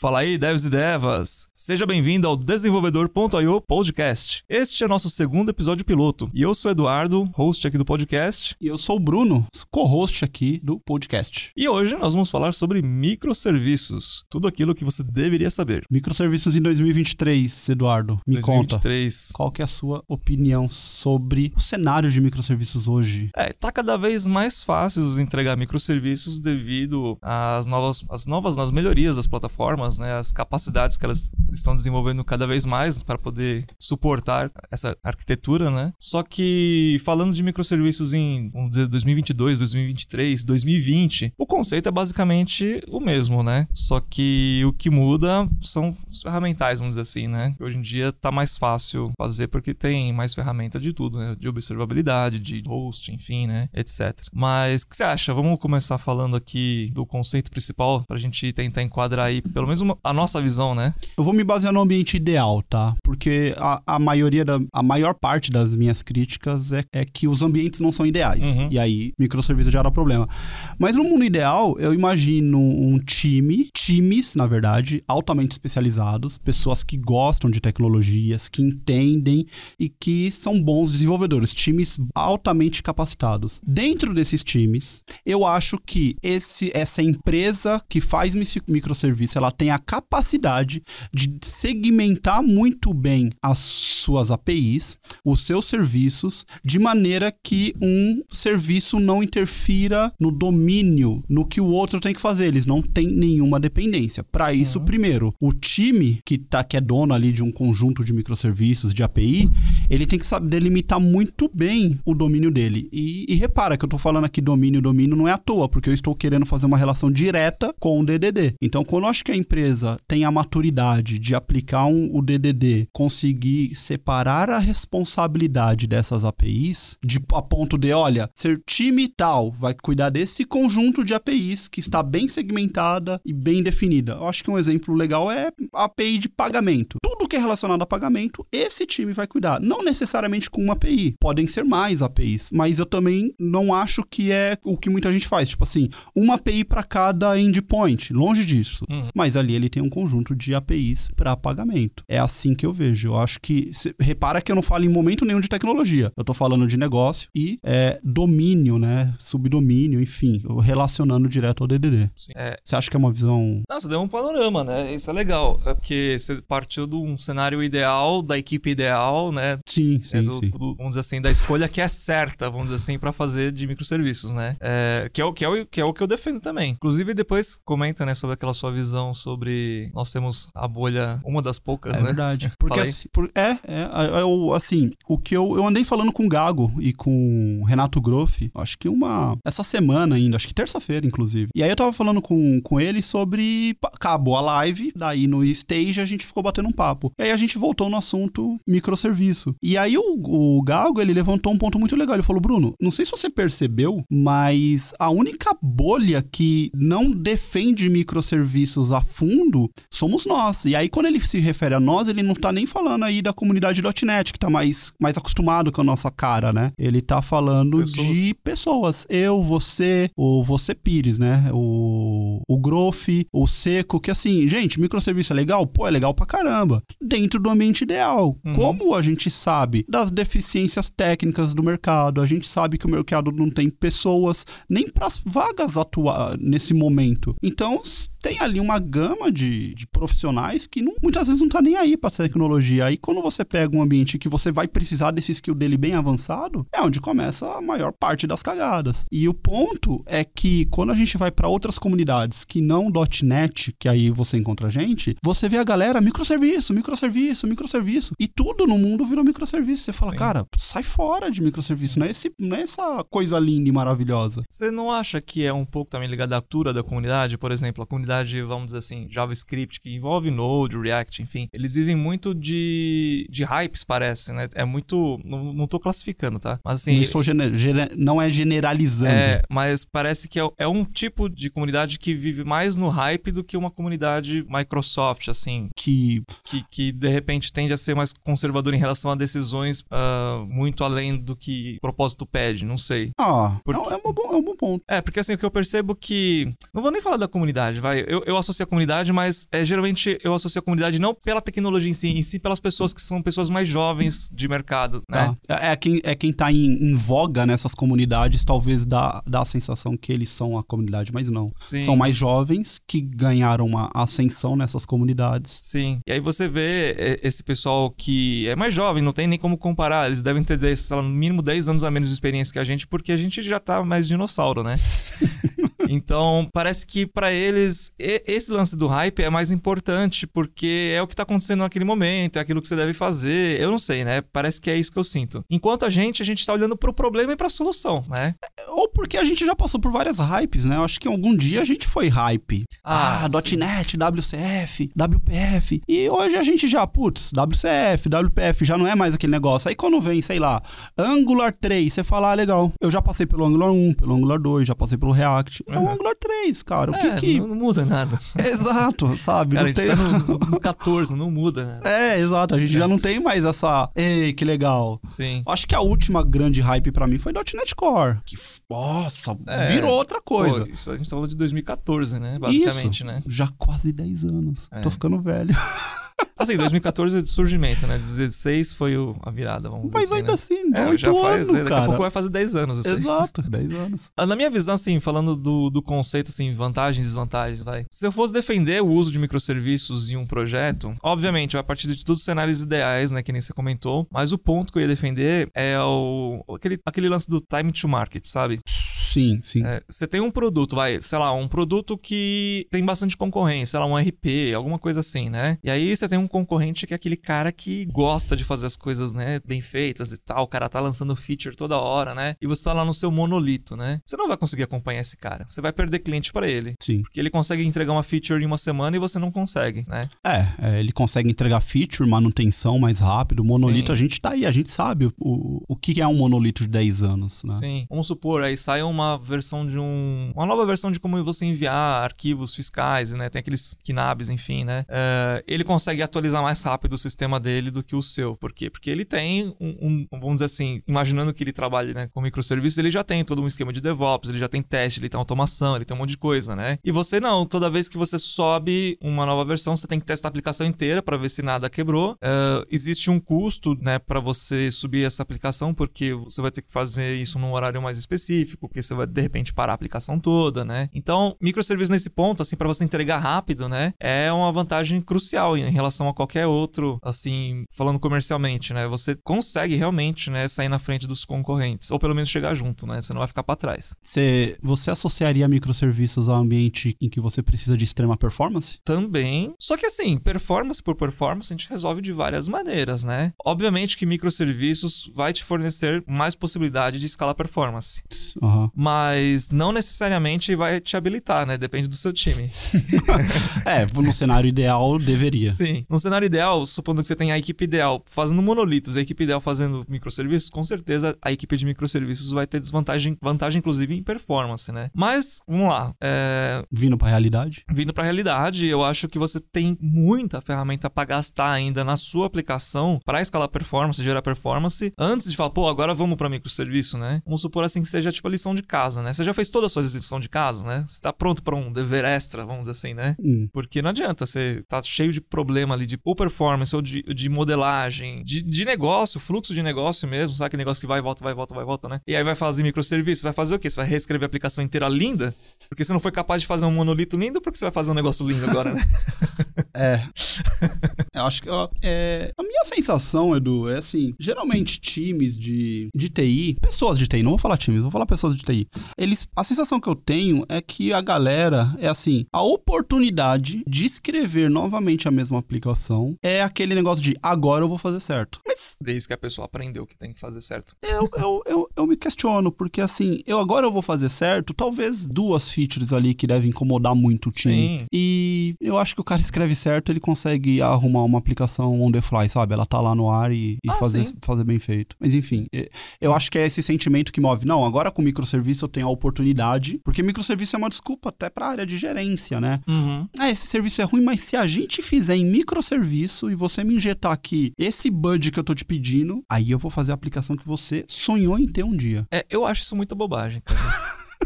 Fala aí, devs e devas! Seja bem-vindo ao Desenvolvedor.io Podcast. Este é nosso segundo episódio piloto. E eu sou o Eduardo, host aqui do podcast. E eu sou o Bruno, co-host aqui do podcast. E hoje nós vamos falar sobre microserviços. Tudo aquilo que você deveria saber. Microserviços em 2023, Eduardo. Me 2023. conta. Qual que é a sua opinião sobre o cenário de microserviços hoje? É, tá cada vez mais fácil entregar microserviços devido às novas, às novas nas melhorias das plataformas, né, as capacidades que elas estão desenvolvendo cada vez mais para poder suportar essa arquitetura, né? Só que falando de microserviços em, vamos dizer, 2022, 2023, 2020, o conceito é basicamente o mesmo, né? Só que o que muda são os ferramentais, vamos dizer assim, né? Hoje em dia tá mais fácil fazer porque tem mais ferramenta de tudo, né? De observabilidade, de host, enfim, né? Etc. Mas o que você acha? Vamos começar falando aqui do conceito principal pra gente tentar enquadrar aí pelo menos uma, a nossa visão, né? Eu vou me basear no ambiente ideal, tá? Porque a, a maioria da. A maior parte das minhas críticas é, é que os ambientes não são ideais. Uhum. E aí, microserviço já dá problema. Mas no mundo ideal, eu imagino um time, times, na verdade, altamente especializados, pessoas que gostam de tecnologias, que entendem e que são bons desenvolvedores, times altamente capacitados. Dentro desses times, eu acho que esse, essa empresa que faz microserviço, ela tem a capacidade de segmentar muito bem as suas APIs, os seus serviços, de maneira que um serviço não interfira no domínio, no que o outro tem que fazer. Eles não têm nenhuma dependência. Para isso, uhum. primeiro, o time que, tá, que é dono ali de um conjunto de microserviços, de API, ele tem que saber delimitar muito bem o domínio dele. E, e repara que eu estou falando aqui domínio, domínio não é à toa, porque eu estou querendo fazer uma relação direta com o DDD. Então, quando eu acho que a empresa tem a maturidade de aplicar um, o DDD, conseguir separar a responsabilidade dessas APIs, de, a ponto de, olha, ser time tal vai cuidar desse conjunto de APIs que está bem segmentada e bem definida. Eu acho que um exemplo legal é a API de pagamento. Tudo que é relacionado a pagamento, esse time vai cuidar. Não necessariamente com uma API, podem ser mais APIs, mas eu também não acho que é o que muita gente faz. Tipo assim, uma API para cada endpoint, longe disso. Uhum. Mas ali ele tem um conjunto de APIs para pagamento. É assim que eu vejo. Eu acho que. Cê, repara que eu não falo em momento nenhum de tecnologia. Eu tô falando de negócio e é, domínio, né? Subdomínio, enfim, relacionando direto ao DDD. Você é... acha que é uma visão. Nossa, deu um panorama, né? Isso é legal. É porque você partiu de um cenário ideal, da equipe ideal, né? Sim, sim. É do, sim. Do, vamos dizer assim, da escolha que é certa, vamos dizer assim, para fazer de microserviços, né? É, que, é o, que, é o, que é o que eu defendo também. Inclusive, depois comenta, né, sobre aquela sua visão sobre nós temos a bolha, uma das poucas, é né? verdade. Porque assim, por, é, é, eu, assim, o que eu, eu andei falando com o Gago e com o Renato Groff, acho que uma, essa semana ainda, acho que terça-feira, inclusive. E aí eu tava falando com, com ele sobre, acabou a live, daí no stage a gente ficou batendo um papo. E aí a gente voltou no assunto microserviço. E aí o, o Gago, ele levantou um ponto muito legal, ele falou, Bruno, não sei se você percebeu, mas a única bolha que não defende microserviços a fundo somos nós. E aí, quando ele se refere a nós, ele não tá nem falando aí da comunidade .NET, que tá mais, mais acostumado com a nossa cara, né? Ele tá falando pessoas. de pessoas. Eu, você, o Você Pires, né? O, o Groff, o Seco, que assim, gente, microserviço é legal? Pô, é legal pra caramba. Dentro do ambiente ideal. Uhum. Como a gente sabe das deficiências técnicas do mercado, a gente sabe que o mercado não tem pessoas nem para as vagas atuar nesse momento. Então, tem ali uma gama de, de profissionais que não, muitas vezes não tá nem aí para tecnologia. Aí quando você pega um ambiente que você vai precisar desse skill dele bem avançado, é onde começa a maior parte das cagadas. E o ponto é que quando a gente vai para outras comunidades que não .NET, que aí você encontra a gente, você vê a galera microserviço, microserviço, microserviço, e tudo no mundo virou microserviço. Você fala, Sim. cara, sai fora de microserviço, não é, esse, não é essa coisa linda e maravilhosa. Você não acha que é um pouco também ligado à cultura da comunidade? Por exemplo, a comunidade, vamos dizer assim, JavaScript, que envolve Node, React, enfim, eles vivem muito de, de hypes, parece, né? É muito. Não, não tô classificando, tá? Mas assim. Não, estou gener, gener, não é generalizando. É, mas parece que é, é, um tipo de comunidade que vive mais no hype do que uma comunidade Microsoft, assim. Que. Que, que de repente tende a ser mais conservador em relação a decisões uh, muito além do que o propósito pede, não sei. Ah, porque... é, um bom, é um bom ponto. É, porque assim, o que eu percebo que. Não vou nem falar da comunidade, vai. Eu, eu associo a comunidade, mas é, geralmente eu associo a comunidade não pela tecnologia em si, em si pelas pessoas que são pessoas mais jovens de mercado, né? Tá. É, é quem, é quem tá em, em voga nessas comunidades, talvez dá, dá a sensação que eles são a comunidade, mas não. Sim. São mais jovens que ganharam uma ascensão nessas comunidades. Sim. E aí você vê é, esse pessoal que é mais jovem, não tem nem como comparar. Eles devem ter, sei lá, no mínimo 10 anos a menos de experiência que a gente, porque a gente já tá mais dinossauro, né? Então, parece que para eles esse lance do hype é mais importante porque é o que tá acontecendo naquele momento, é aquilo que você deve fazer. Eu não sei, né? Parece que é isso que eu sinto. Enquanto a gente, a gente tá olhando pro problema e pra solução, né? Ou porque a gente já passou por várias hypes, né? Eu acho que algum dia a gente foi hype. Ah, Ah. .NET, WCF, WPF. E hoje a gente já, putz, WCF, WPF, já não é mais aquele negócio. Aí quando vem, sei lá, Angular 3, você fala, ah, legal. Eu já passei pelo Angular 1, pelo Angular 2, já passei pelo React. É o. Angular 3, cara. O É, que que... Não, não muda nada. Exato, sabe? Cara, a não gente tem... tá no, no 14, não muda, né? É, exato. A gente já não tem mais essa. Ei, que legal. Sim. Acho que a última grande hype pra mim foi .NET Core. Que, nossa, É. virou outra coisa. Pô, isso a gente tá falando de 2014, né? Basicamente, Isso, né? Já quase 10 anos. É. Tô ficando velho. Assim, 2014 é de surgimento, né? 16 foi o- a virada, vamos Mas dizer ainda assim, assim, né? É, oito já faz, anos, né? Daqui a cara. pouco vai fazer 10 anos, sei. Exato, 10 anos. Ah, Na minha visão, assim, falando do, do conceito, assim, vantagens e desvantagens, vai. Se eu fosse defender o uso de microserviços em um projeto, obviamente, vai partir de todos os cenários ideais, né, que nem você comentou, mas o ponto que eu ia defender é o, aquele, aquele lance do time to market, sabe? Sim, sim. É, Você tem um produto, vai, sei lá, um produto que tem bastante concorrência, sei lá, um RP, alguma coisa assim, né? E aí você tem um concorrente que é aquele cara que gosta de fazer as coisas, né, bem feitas e tal, o cara tá lançando feature toda hora, né? E você tá lá no seu monolito, né? Você não vai conseguir acompanhar esse cara. Você vai perder cliente pra ele. Sim. Porque ele consegue entregar uma feature em uma semana e você não consegue, né? É, é, ele consegue entregar feature, manutenção mais rápido. Monolito, Sim. a gente tá aí, a gente sabe o, o, o que é um monolito de 10 anos, né? Sim. Vamos supor, aí sai uma versão de um. Uma nova versão de como você enviar arquivos fiscais, né? Tem aqueles KNABs, enfim, né? É, ele consegue atualizar mais rápido o sistema dele do que o seu. Por quê? Porque ele tem um, um- vamos dizer assim, imaginando que ele trabalhe né, com microserviços, ele já tem todo um esquema de DevOps, ele já tem teste, ele tem automação, ele tem um monte de coisa, né? E você não, toda vez que você sobe uma nova versão, você tem que testar a aplicação inteira para ver se nada quebrou. É, existe um custo, né, para você subir essa aplicação, porque você vai ter que fazer isso num horário mais específico, porque você vai de repente parar a aplicação toda, né? Então, microserviços nesse ponto, assim, para você entregar rápido, né, é uma vantagem crucial em relação a qualquer outro, assim, falando comercialmente, né? Você consegue realmente, né, sair na frente dos concorrentes, ou pelo menos chegar junto, né? Você não vai ficar para trás. Você, você associaria microserviços a ambiente em que você precisa de extrema performance? Também. Só que assim, performance por performance a gente resolve de várias maneiras, né? Obviamente que microserviços vai te fornecer mais possibilidade de escalar performance. Aham. Mas não necessariamente vai te habilitar, né? Depende do seu time. É, no cenário ideal, deveria. Sim. No cenário ideal, supondo que você tenha a equipe ideal fazendo monolitos, a equipe ideal fazendo microserviços, com certeza a equipe de microserviços vai ter desvantagem, vantagem inclusive em performance, né? Mas, vamos lá. É, Vindo pra realidade. vindo para a realidade, eu acho que você tem muita ferramenta para gastar ainda na sua aplicação para escalar performance, gerar performance, antes de falar, pô, agora vamos para microserviço, né? Vamos supor assim que seja tipo a lição de casa, né? Você já fez toda a sua lição de casa, né? Você tá pronto para um dever extra, vamos dizer assim, né? Hum. Porque não adianta, você tá cheio de problema ali de performance ou de, de modelagem, de, de negócio, fluxo de negócio mesmo, sabe aquele negócio que vai e volta, vai e volta, vai e volta, né? E aí vai fazer microserviço, vai fazer o quê? Você vai reescrever a aplicação inteira linda? Porque você não foi capaz de fazer um monolito lindo, porque você vai fazer um negócio lindo agora, né? É. Eu acho que. ó, é, a minha sensação, Edu, é assim: geralmente times de, de TI, pessoas de TI, não vou falar times, vou falar pessoas de TI. Eles, a sensação que eu tenho é que a galera é assim: a oportunidade de escrever novamente a mesma aplicação é aquele negócio de agora eu vou fazer certo. Mas Desde que a pessoa aprendeu que tem que fazer certo. eu, eu, eu, eu me questiono, porque assim, eu agora eu vou fazer certo, talvez duas features ali que devem incomodar muito o time. Sim. E eu acho que o cara escreve certo, ele consegue arrumar uma aplicação on the fly, sabe? Ela tá lá no ar e, e Ah, fazer, sim. fazer bem feito. Mas enfim, eu acho que é esse sentimento que move. Não, agora com microserviço eu tenho a oportunidade, porque microserviço é uma desculpa até pra área de gerência, né? Uhum. Ah, esse serviço é ruim, mas se a gente fizer em microserviço e você me injetar aqui esse budget que eu tô te pedindo, aí eu vou fazer a aplicação que você sonhou em ter um dia. É, eu acho isso muita bobagem, cara.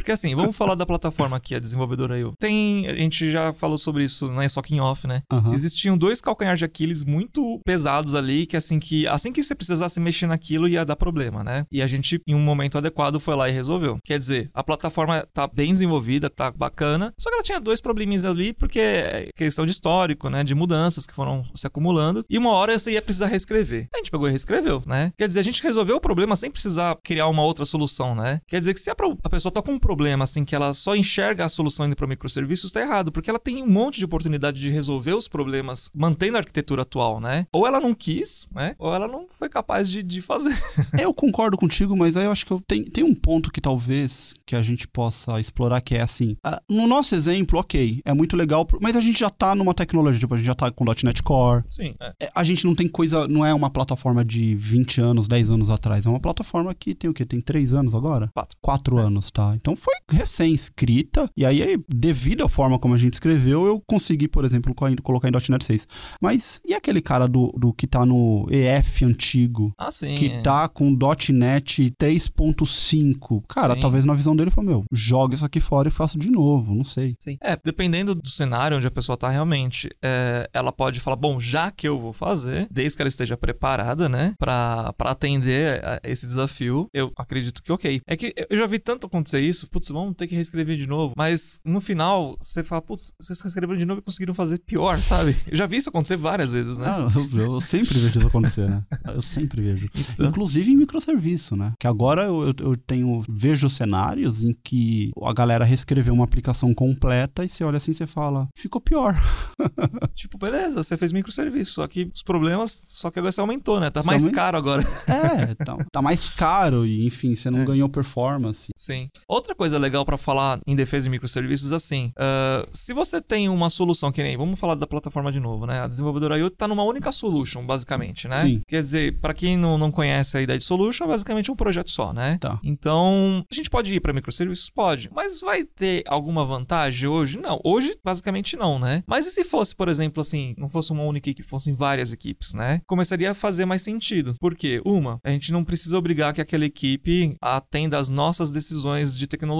Porque assim, vamos falar da plataforma aqui, a desenvolvedora eu. Tem, a gente já falou sobre isso na Socking Off, né? Aham. Existiam dois calcanhares de Aquiles muito pesados ali, que assim que assim que você precisasse mexer naquilo ia dar problema, né? E a gente em um momento adequado foi lá e resolveu. Quer dizer, a plataforma tá bem desenvolvida, tá bacana, só que ela tinha dois probleminhas ali porque é questão de histórico, né, de mudanças que foram se acumulando, e uma hora você ia precisar reescrever. A gente pegou e reescreveu, né? Quer dizer, a gente resolveu o problema sem precisar criar uma outra solução, né? Quer dizer que se a, a pessoa tá com um problema assim que ela só enxerga a solução indo para microserviços, tá errado, porque ela tem um monte de oportunidade de resolver os problemas mantendo a arquitetura atual, né? Ou ela não quis, né? Ou ela não foi capaz de, de fazer. Eu concordo contigo, mas aí eu acho que eu tenho, tem um ponto que talvez que a gente possa explorar, que é assim. ah, no nosso exemplo, ok, é muito legal, mas a gente já tá numa tecnologia, tipo, a gente já tá com .NET Core. Sim, é. É, A gente não tem coisa, não é uma plataforma de 20 anos, 10 anos atrás. É uma plataforma que tem o quê? Tem 3 anos agora? Quatro. 4 anos, tá? Então foi recém-escrita. E aí, devido à forma como a gente escreveu, eu consegui, por exemplo, co- colocar em .NET 6. Mas e aquele cara do, do que tá no EF antigo? Ah, sim. que é. tá com .NET 3.5. Cara, Sim. talvez na visão dele foi, meu, joga isso aqui fora e faça de novo, não sei. Sim. É, dependendo do cenário onde a pessoa tá realmente, é, ela pode falar, bom, já que eu vou fazer, desde que ela esteja preparada, né, pra, pra atender a esse desafio, eu acredito que ok. É que eu já vi tanto acontecer isso, putz, vamos ter que reescrever de novo, mas no final, você fala, putz, vocês reescreveram de novo e conseguiram fazer pior, sabe? Eu já vi isso acontecer várias vezes, né? Ah, eu, eu sempre vejo isso acontecer, né? Eu sempre vejo. Então. Inclusive em microserviço, né? Que agora eu, eu- tenho, vejo cenários em que a galera reescreveu uma aplicação completa e você olha assim e você fala, ficou pior. Tipo, beleza, você fez microserviço, só que os problemas, só que agora você aumentou, né? Tá Você mais caro agora. É, tá, tá mais caro e enfim, você não É. ganhou performance. Sim. Outra coisa legal pra falar em defesa de microserviços, assim, ah, se você tem uma solução que nem, vamos falar da plataforma de novo, né? A desenvolvedora IoT tá numa única solution, basicamente, né? Sim. Quer dizer, pra quem não, não conhece a ideia de solution, é basicamente um projeto só, né? Tá. Então, a gente pode ir pra microserviços? Pode. Mas vai ter alguma vantagem hoje? Não. Hoje, basicamente, não, né? Mas e se fosse, por exemplo, assim, não fosse uma única equipe, fossem várias equipes, né? Começaria a fazer mais sentido. Por quê? Uma, a gente não precisa obrigar que aquela equipe atenda às nossas decisões de tecnologia.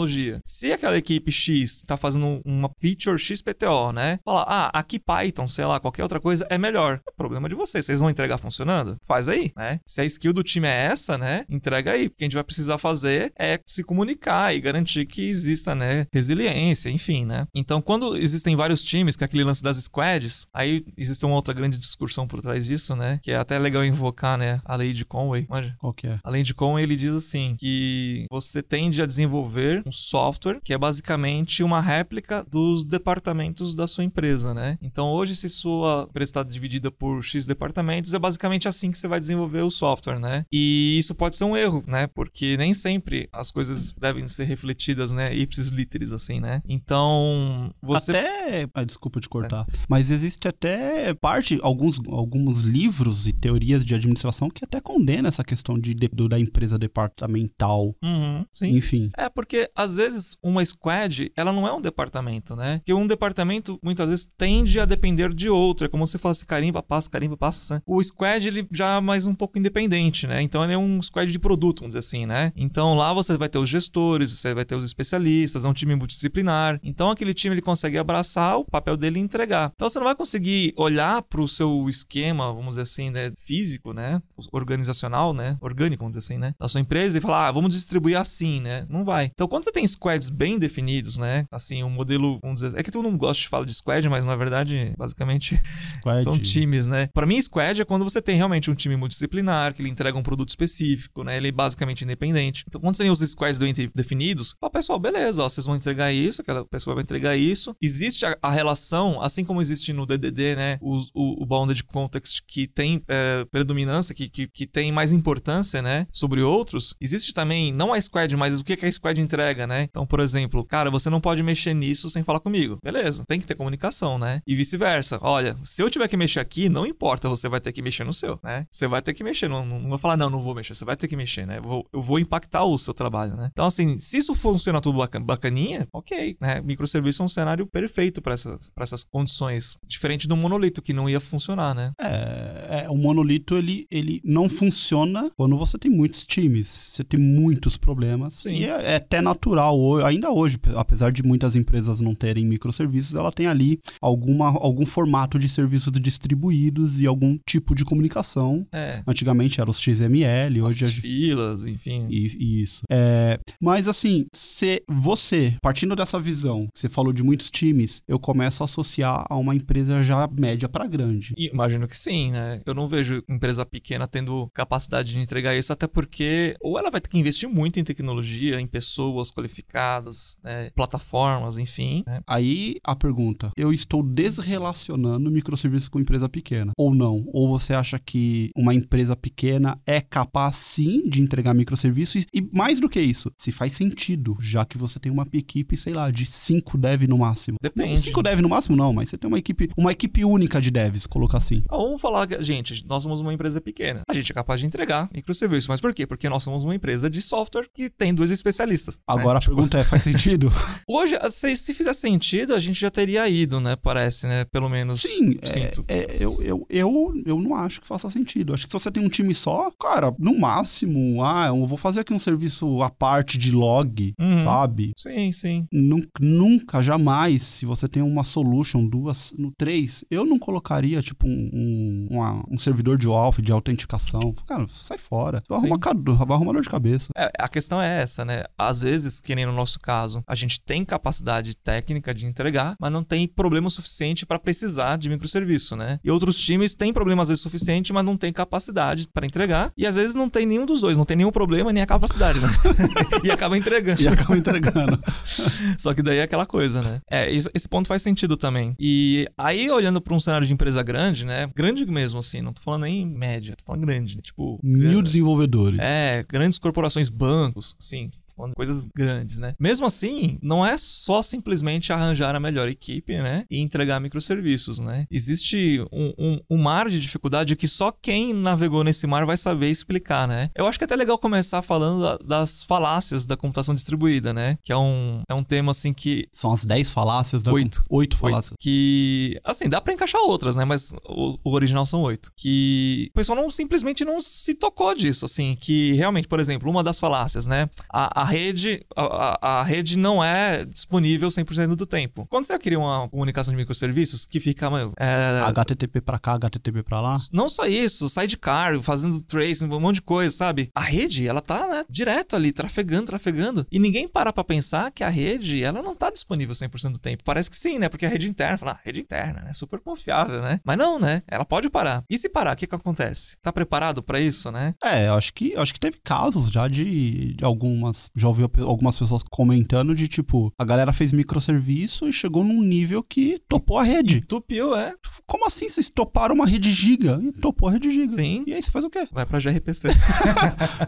Se aquela equipe X tá fazendo uma feature XPTO, né? Falar, ah, aqui Python, sei lá, qualquer outra coisa é melhor. É problema de vocês. Vocês vão entregar funcionando? Faz aí, né? Se a skill do time é essa, né? Entrega aí. O que a gente vai precisar fazer é se comunicar e garantir que exista, né? Resiliência, enfim, né? Então, quando existem vários times, que é aquele lance das squads, aí existe uma outra grande discussão por trás disso, né? Que é até legal invocar, né? A lei de Conway. Manja? Qual que é? Além de Conway, ele diz assim que você tende a desenvolver um software que é basicamente uma réplica dos departamentos da sua empresa, né? Então hoje, se sua empresa está dividida por X departamentos, é basicamente assim que você vai desenvolver o software, né? E isso pode ser um erro, né? Porque nem sempre as coisas devem ser refletidas, né? Ipsis literis, assim, né? Então, você... Até. Ah, desculpa te cortar. Mas existe até parte, alguns, alguns livros e teorias de administração que até condena essa questão de, de- da empresa departamental. Uhum, sim. Enfim. É, porque às vezes uma squad, ela não é um departamento, né? Porque um departamento muitas vezes tende a depender de outro. É como se fosse carimba, passa, carimba, passa, né? O squad, ele já é mais um pouco independente, né? Então ele é um squad de produto, vamos dizer assim, né? Então lá você vai ter os gestores, você vai ter os especialistas, é um time multidisciplinar. Então aquele time ele consegue abraçar o papel dele e entregar. Então você não vai conseguir olhar para o seu esquema, vamos dizer assim, né? Físico, né? Organizacional, né? Orgânico, vamos dizer assim, né? Da sua empresa e falar, ah, vamos distribuir assim, né? Não vai. Então quando você tem squads bem definidos, né? Assim, um modelo, vamos dizer, é que todo mundo gosta de falar de squad, mas na verdade, basicamente, Squad. são times, né? Pra mim, squad é quando você tem realmente um time multidisciplinar, que ele entrega um produto específico, né? Ele é basicamente independente. Então, quando você tem os squads bem definidos, ó, pessoal, beleza, ó, vocês vão entregar isso, aquela pessoa vai entregar isso. Existe a, a relação, assim como existe no DDD, né? O, o, o Bounded Context que tem é, predominância, que, que, que tem mais importância, né? Sobre outros. Existe também, não a squad, mas o que, que a squad entrega, né? Então, por exemplo, cara, você não pode mexer nisso sem falar comigo. Beleza, tem que ter comunicação, né? E vice-versa. Olha, se eu tiver que mexer aqui, não importa, você vai ter que mexer no seu, né? Você vai ter que mexer, não, não, vou falar, não, não vou mexer, você vai ter que mexer, né? Eu vou, eu vou impactar o seu trabalho, né? Então, assim, se isso funciona tudo baca- bacaninha, ok, né? Microserviço é um cenário perfeito para essas, pra essas condições. Diferente do monolito, que não ia funcionar, né? É, É, o monolito, ele, ele não funciona quando você tem muitos times. Você tem muitos problemas. Sim. E é, é até natural, ainda hoje, apesar de muitas empresas não terem microserviços, ela tem ali alguma, algum formato de serviços distribuídos e algum tipo de comunicação. É. Antigamente era os XML, hoje As gente filas, enfim. e- isso. É, mas assim, se você, partindo dessa visão, você falou de muitos times, eu começo a associar a uma empresa já média para grande. E Imagino que sim, né? Eu não vejo empresa pequena tendo capacidade de entregar isso, até porque ou ela vai ter que investir muito em tecnologia, em pessoas qualificadas, né? plataformas, enfim. né? Aí a pergunta: eu estou desrelacionando microserviço com empresa pequena? Ou não? Ou você acha que uma empresa pequena é capaz sim de entregar microserviços? E mais do que isso, se faz sentido, já que você tem uma equipe, sei lá, de 5 dev no máximo. Depende. 5 dev no máximo, não, mas você tem uma equipe, uma equipe única de devs, colocar assim. Ah, Vamos falar gente, nós somos uma empresa pequena. A gente é capaz de entregar microserviços. Mas por quê? Porque nós somos uma empresa de software que tem dois especialistas. né? Agora a pergunta é: faz sentido? Hoje, se, se fizer sentido, a gente já teria ido, né? Parece, né? Pelo menos. Sim, é, Sinto. é, eu, eu, eu, eu não acho que faça sentido. Acho que se você tem um time só, cara, no máximo, ah, eu vou fazer aqui um serviço à parte de log, Uhum. sabe? Sim, sim. Nun- Nunca, jamais, se você tem uma solution, duas, no três, eu não colocaria, tipo, um, um, uma- um servidor de auth, de autenticação. Cara, sai fora. Vai arrumar, vai arrumar dor de cabeça. É, a questão é essa, né? Às vezes, que nem no nosso caso, a gente tem capacidade técnica de entregar, mas não tem problema suficiente para precisar de microserviço, né? E outros times têm problema às vezes suficiente, mas não tem capacidade para entregar. E às vezes não tem nenhum dos dois, não tem nenhum problema nem a capacidade, né? e acaba entregando. E acaba entregando. Só que daí é aquela coisa, né? É, isso- esse ponto faz sentido também. E aí, olhando para um cenário de empresa grande, né? Grande mesmo, assim, não tô falando nem média, tô falando grande, né? Tipo. Mil desenvolvedores. É, grandes corporações, bancos, sim, tô falando de coisas grandes, né? Mesmo assim, não é só simplesmente arranjar a melhor equipe, né? E entregar microserviços, né? Existe um, um- um mar de dificuldade que só quem navegou nesse mar vai saber explicar, né? Eu acho que é até legal começar falando da- das falácias da computação distribuída, né? Que é um, é um tema, assim, que São as 10 falácias da. Oito. Oito falácias. que, assim, dá pra encaixar outras, né? Mas o, o original são oito. Que o pessoal não simplesmente não se tocou disso, assim. Que realmente, por exemplo, uma das falácias, né? A, a rede a, a- a rede não é disponível 100% do tempo. Quando você cria uma comunicação de microserviços que fica, é, HTTP pra cá, HTTP pra lá. não só isso, sidecar, fazendo tracing, um monte de coisa, sabe? A rede, ela tá, né, direto ali, trafegando, trafegando. E ninguém para pra pensar que a rede, ela não tá disponível 100% do tempo. Parece que sim, né? Porque a rede interna, fala, ah, rede interna, né? Super confiável, né? Mas não, né? Ela pode parar. E se parar, o que que acontece? Tá preparado pra isso, né? É, eu acho que, eu acho que teve casos já de, de algumas. Já ouvi algumas pessoas comentando de tipo, a galera fez microserviço e chegou num nível que topou a rede. Tupiu, é. Como assim? Vocês toparam uma rede giga e topou a rede giga. Sim. E aí você faz o quê? Vai pra gRPC.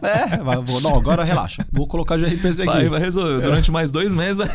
É, vai, vou, não, agora relaxa. Vou colocar gRPC aqui. Vai, vai resolver. Durante mais dois meses,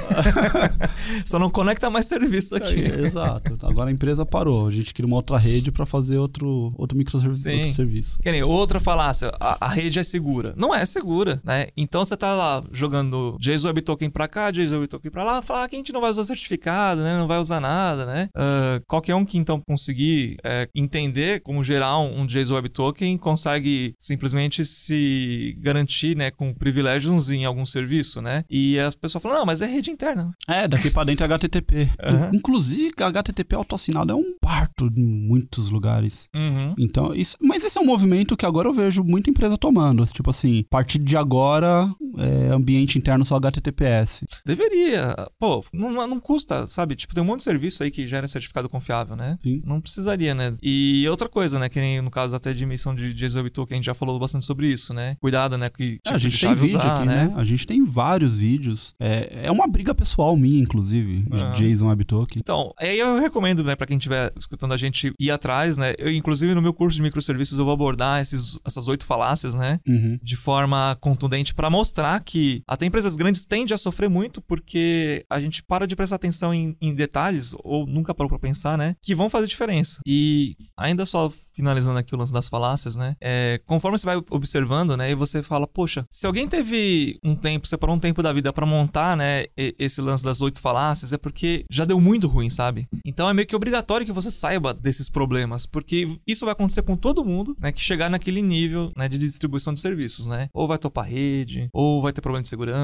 só não conecta mais serviço aqui. É, exato. Agora a empresa parou. A gente cria uma outra rede pra fazer outro, outro microserviço. Sim. Outro serviço. Que nem outra falácia, a, a rede é segura. Não é segura, né? Então você tá lá jogando JSON Web Token pra cá, JSON Web Token pra lá, fala que a gente não vai usar certificado, né? Não vai usar nada, né? Ah, qualquer um que então conseguir é, entender como gerar um, um JSON Web Token consegue simplesmente se garantir, né? Com privilégios em algum serviço, né? E a pessoa fala, não, mas é rede interna. É, daqui pra dentro é HTTP. Aham. Inclusive, HTTP autoassinado é um parto em muitos lugares. Uhum. Então, isso, mas esse é um movimento que agora eu vejo muita empresa tomando. Tipo assim, a partir de agora, é, ambiente interno só HTTPS. Deveria. Pô, não, não custa, sabe? Tipo, tem um monte de serviço aí que gera certificado confiável, né? Sim. Não precisaria, né? E outra coisa, né? Que nem no caso até de emissão de JSON Web Token, a gente já falou bastante sobre isso, né? Cuidado, né? Que É, tipo a de gente tem vídeo usar, aqui, né? A gente tem vários vídeos. É, é uma briga pessoal minha, inclusive, de. JSON Web Token. Então, aí eu recomendo, né, pra quem estiver escutando a gente ir atrás, né? Eu, inclusive, no meu curso de microserviços, eu vou abordar esses, essas oito falácias, né? Uhum. De forma contundente pra mostrar que até empresas grandes tendem a sofrer muito porque a gente para de prestar atenção em, em detalhes, ou nunca parou pra pensar, né? Que vão fazer diferença. E ainda só finalizando aqui o lance das falácias, né? É, conforme você vai observando, né? E você fala, poxa, se alguém teve um tempo, separou um tempo da vida para montar, né? Esse lance das oito falácias, é porque já deu muito ruim, sabe? Então é meio que obrigatório que você saiba desses problemas, porque isso vai acontecer com todo mundo, né? Que chegar naquele nível, né? De distribuição de serviços, né? Ou vai topar rede, ou vai ter problema de segurança,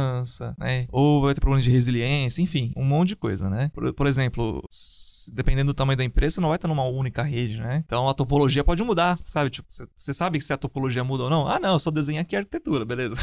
né? Ou vai ter problema de resiliência, enfim, um monte de coisa, né? Por, por exemplo, dependendo do tamanho da empresa, você não vai estar numa única rede, né? Então a topologia pode mudar, sabe? Tipo, você sabe se a topologia muda ou não? Ah, não, eu só desenho aqui a arquitetura, beleza.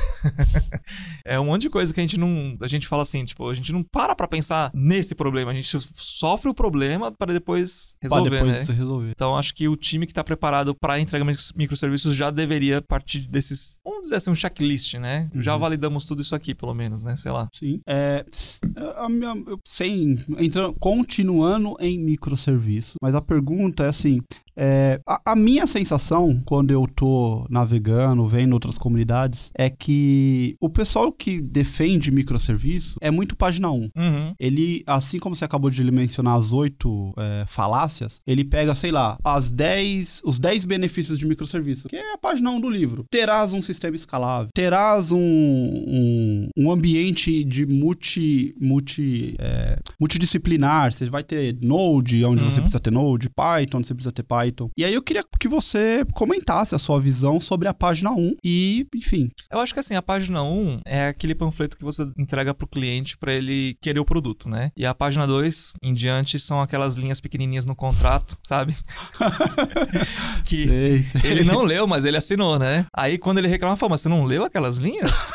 é um monte de coisa que a gente não. A gente fala assim, tipo, a gente não para pra pensar nesse problema, a gente sofre o problema para depois resolver, pra depois né? resolver. Então acho que o time que tá preparado para entregar microserviços já deveria partir desses, vamos dizer assim, um checklist, né? Uhum. Já validamos tudo isso aqui, pelo menos, né? Sei lá. Sim. É, a minha, sem, entrando, continuando em microserviço, mas a pergunta é assim, é, a, a, minha sensação, quando eu tô navegando, vendo outras comunidades, é que o pessoal que defende microserviço é muito página 1. Uhum. Ele, assim como você acabou de mencionar as oito é, falácias, ele pega, sei lá, as 10, os 10 benefícios de microserviço, que é a página 1 do livro. Terás um sistema escalável, terás um, um, um ambiente de multi, multi, é, multidisciplinar, você vai ter Node, onde uhum. você precisa ter Node, Python, onde você precisa ter Python, Python. E aí eu queria que você comentasse a sua visão sobre a página 1 e, enfim. Eu acho que assim, a página 1 é aquele panfleto que você entrega pro cliente para ele querer o produto, né? E a página 2 em diante são aquelas linhas pequenininhas no contrato, sabe? que sei, sei. ele não leu, mas ele assinou, né? Aí quando ele reclama, fala, mas você não leu aquelas linhas?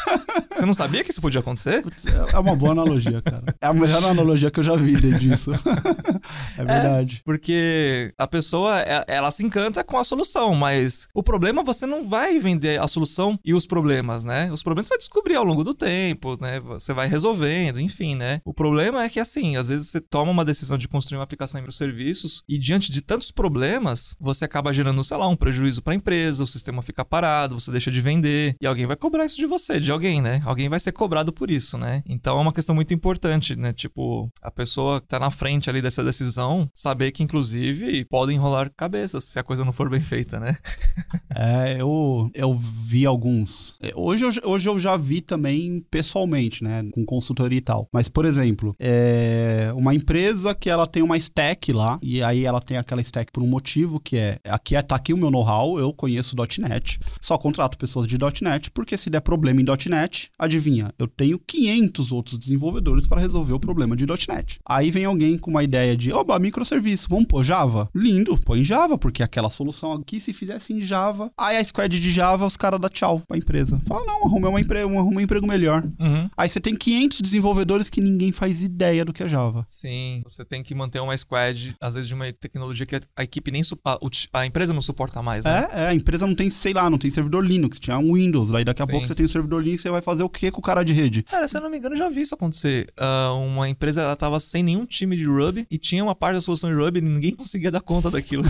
Você não sabia que isso podia acontecer? É uma boa analogia, cara. É a melhor analogia que eu já vi disso. é verdade. É, porque a pessoa, é, ela se encanta com a solução, mas o problema você não vai vender a solução e os problemas, né? Os problemas você vai descobrir ao longo do tempo, né? Você vai resolvendo, enfim, né? O problema é que, assim, às vezes você toma uma decisão de construir uma aplicação em microserviços e diante de tantos problemas, você acaba gerando, sei lá, um prejuízo para a empresa, o sistema fica parado, você deixa de vender e alguém vai cobrar isso de você, de alguém, né? Alguém vai ser cobrado por isso, né? Então é uma questão muito importante, né? Tipo, a pessoa que tá na frente ali dessa decisão, saber que, inclusive, podem rolar cabeças se a coisa não for bem feita, né? é, eu, eu vi alguns. É, hoje eu, hoje eu já vi também pessoalmente, né? Com consultoria e tal. Mas, por exemplo, é uma empresa que ela tem uma stack lá, e aí ela tem aquela stack por um motivo, que é aqui é, tá aqui o meu know-how, eu conheço .NET, só contrato pessoas de .NET, porque se der problema em .NET, adivinha, eu tenho 500 outros desenvolvedores para resolver o problema de .NET. Aí vem alguém com uma ideia de, oba, microserviço, vamos pôr Java? Lindo, põe Java, porque aquela solução aqui, se fizesse em Java, aí a squad de Java, os caras dão tchau pra empresa. Fala, não, arrumei uma empre um emprego melhor. Uhum. Aí você tem 500 desenvolvedores que ninguém faz ideia do que é Java. Sim, você tem que manter uma squad, às vezes de uma tecnologia que a equipe nem a, a empresa não suporta mais, né? É, é, a empresa não tem, sei lá, não tem servidor Linux, tinha um Windows, aí daqui a Sim. pouco você tem o servidor Linux, você vai fazer o que com o cara de rede? Cara, se eu não me engano, já vi isso acontecer. Uh, uma empresa, ela tava sem nenhum time de Ruby e tinha uma parte da solução de Ruby e ninguém conseguia dar conta daquilo.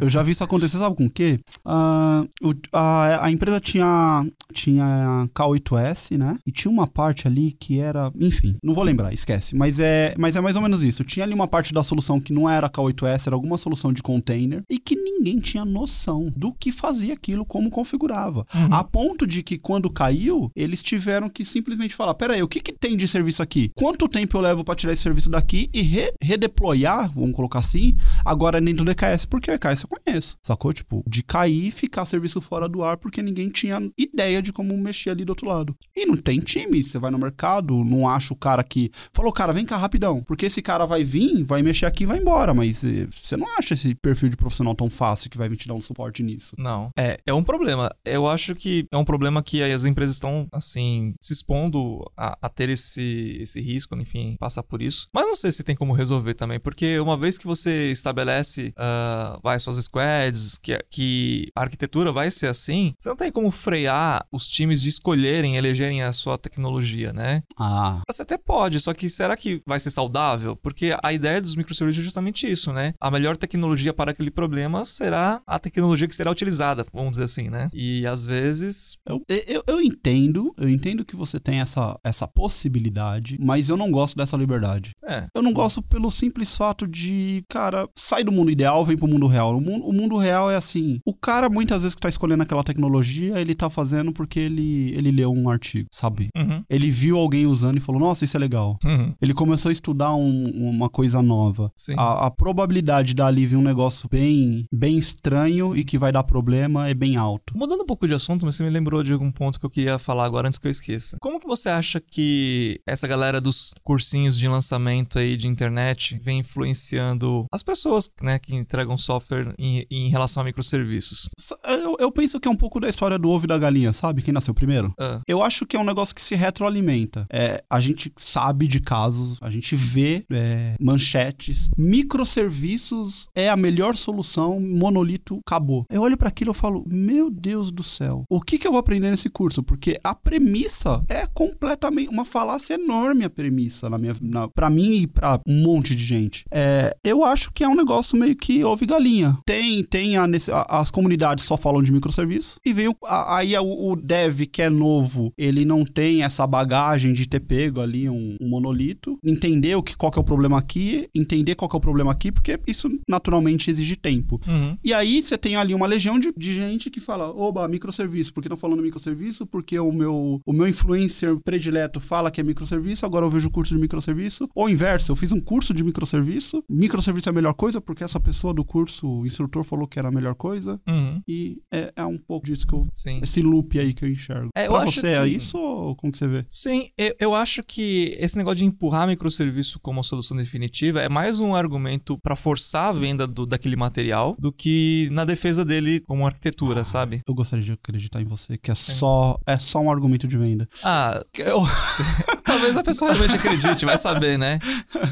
Eu já vi isso acontecer, sabe com o quê? Uh, o, a, a empresa tinha, tinha K8S, né? E tinha uma parte ali que era. Enfim, não vou lembrar, esquece. Mas é, mas é mais ou menos isso. Tinha ali uma parte da solução que não era K8S, era alguma solução de container e que ninguém tinha noção do que fazia aquilo, como configurava. Uhum. A ponto de que quando caiu, eles tiveram que simplesmente falar: peraí, o que, que tem de serviço aqui? Quanto tempo eu levo para tirar esse serviço daqui e re redeployar, vamos colocar assim, agora dentro do EKS? Porque o EKS eu conheço, sacou? Tipo, de cair e ficar serviço fora do ar porque ninguém tinha ideia de como mexer ali do outro lado. E não tem time, você vai no mercado, não acha o cara que falou, cara, vem cá rapidão, porque esse cara vai vir, vai mexer aqui e vai embora, mas eh, você não acha esse perfil de profissional tão fácil que vai te dar um suporte nisso. Não. É, é um problema. Eu acho que é um problema que as empresas estão, assim, se expondo a, a ter esse, esse risco, enfim, passar por isso. Mas não sei se tem como resolver também, porque uma vez que você estabelece, uh, vai, suas squads, que, que a arquitetura vai ser assim, você não tem como frear os times de escolherem, elegerem a sua tecnologia, né? Ah. Você até pode, só que será que vai ser saudável? Porque a ideia dos microserviços é justamente isso, né? A melhor tecnologia para aquele problema será a tecnologia que será utilizada, vamos dizer assim, né? E às vezes. Eu, eu, eu entendo, eu entendo que você tem essa, essa possibilidade, mas eu não gosto dessa liberdade. É. Eu não gosto pelo simples fato de, cara, sai do mundo ideal, vem pro mundo real. O mundo, o mundo real é assim: o cara, muitas vezes, que tá escolhendo aquela tecnologia, ele tá fazendo porque ele, ele leu um artigo, sabe? Uhum. Ele viu alguém usando e falou: Nossa, isso é legal. Uhum. Ele começou a estudar um- uma coisa nova. A, a probabilidade dali vir um negócio bem, bem estranho e que vai dar problema é bem alto. Mudando um pouco de assunto, mas você me lembrou de algum ponto que eu queria falar agora antes que eu esqueça. Como que você acha que essa galera dos cursinhos de lançamento aí de internet vem influenciando as pessoas, né, que entregam software em, em relação a microserviços? Eu, eu penso que é um pouco da história do ovo e da galinha, sabe? Quem nasceu primeiro? Ah, Eu acho que é um negócio que se retroalimenta. É, a gente sabe de casos, a gente vê é, manchetes. Microserviços é a melhor solução, monolito acabou. Eu olho pra aquilo e falo, meu Deus do céu, o que, que eu vou aprender nesse curso? Porque a premissa é completamente uma falácia enorme a premissa na minha, na, pra mim e pra um monte de gente. É, eu acho que é um negócio meio que ovo e galinha. Tem, tem a- as comunidades só falam de microserviço e vem o, a- aí o, o dev que é novo, ele não tem essa bagagem de ter pego ali um, um monolito, entender o que, qual que é o problema aqui, entender qual que é o problema aqui, porque isso naturalmente exige tempo. uhum. E aí você tem ali uma legião de, de gente que fala, oba, microserviço, por que estão falando microserviço? Porque o meu, o meu influencer predileto fala que é microserviço, agora eu vejo curso de microserviço. Ou inverso, eu fiz um curso de microserviço, microserviço é a melhor coisa, porque essa pessoa do curso, o instrutor falou que era a melhor coisa. Uhum. E é, é um pouco disso que eu... Sim. Esse loop aí que eu enxergo. É, eu pra você é que- isso ou como que você vê? Sim, eu, eu acho que esse negócio de empurrar microserviço como a solução definitiva é mais um argumento pra forçar a venda do, daquele material do que na defesa dele como arquitetura, sabe? Eu gostaria de acreditar em você, que é só, é só um argumento de venda. Ah, Eu... talvez a pessoa realmente acredite, vai saber, né?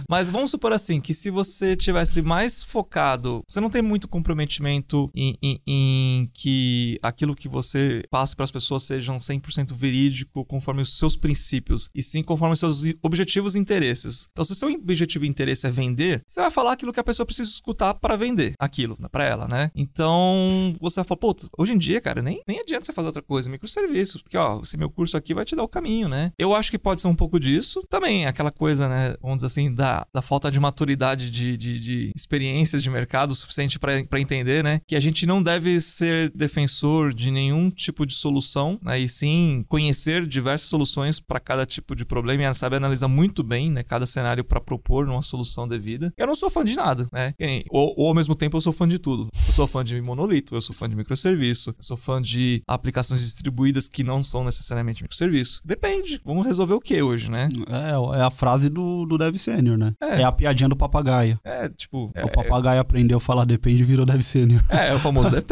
Mas vamos supor assim, que se você tivesse mais focado, você não tem muito comprometimento em, em- em que aquilo que você passe para as pessoas sejam 100% verídico conforme os seus princípios, e sim conforme os seus objetivos e interesses. Então, se o seu objetivo e interesse é vender, você vai falar aquilo que a pessoa precisa escutar para vender aquilo, né, para ela, né? Então, você vai falar, putz, hoje em dia, cara, nem, nem adianta você fazer outra coisa, microserviços, porque, ó, esse meu curso aqui vai te dar o caminho, né? Eu acho que pode ser um pouco disso. Também aquela coisa, né, vamos dizer assim, da, da falta de maturidade de, de, de experiências de mercado suficiente para entender, né? Que a gente não deve ser defensor de nenhum tipo de solução, né? E sim conhecer diversas soluções para cada tipo de problema e saber analisar muito bem, né? Cada cenário para propor uma solução devida. Eu não sou fã de nada, né? Ou, ou ao mesmo tempo eu sou fã de tudo. Eu sou fã de monolito, eu sou fã de microserviço, eu sou fã de aplicações distribuídas que não são necessariamente microserviço. Depende. Vamos resolver o que hoje, né? É, é a frase do, do Dev Sênior, né? É. É. a piadinha do papagaio. É, tipo. É, o papagaio aprendeu a falar depende e virou Dev Sênior. é, é o famoso depende.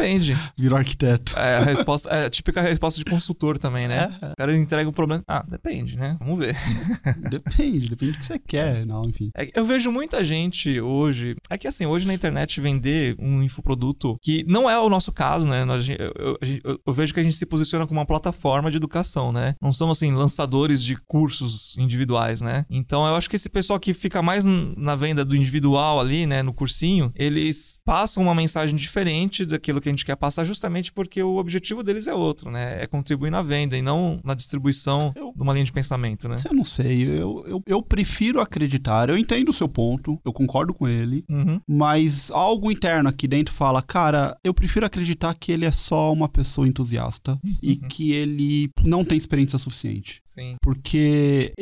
Virou arquiteto. É a resposta, é a típica resposta de consultor também, né? É. O cara entrega o problema. Ah, depende, né? Vamos ver. Depende, depende do que você quer, não, enfim. É eu vejo muita gente hoje. É que assim, hoje na internet vender um infoproduto que não é o nosso caso, né? Nós- eu, eu- eu- eu vejo que a gente se posiciona como uma plataforma de educação, né? Não somos assim lançadores de cursos individuais, né? Então eu acho que esse pessoal que fica mais na venda do individual ali, né? No cursinho, eles passam uma mensagem diferente daquilo que a gente quer passar, justamente porque o objetivo deles é outro, né? É contribuir na venda e não na distribuição Eu- de uma linha de pensamento, né? Eu não sei, eu, eu, eu prefiro acreditar. Eu entendo o seu ponto, eu concordo com ele. Uhum. Mas algo interno aqui dentro fala, cara, eu prefiro acreditar que ele é só uma pessoa entusiasta e que ele não tem experiência suficiente. Sim. Porque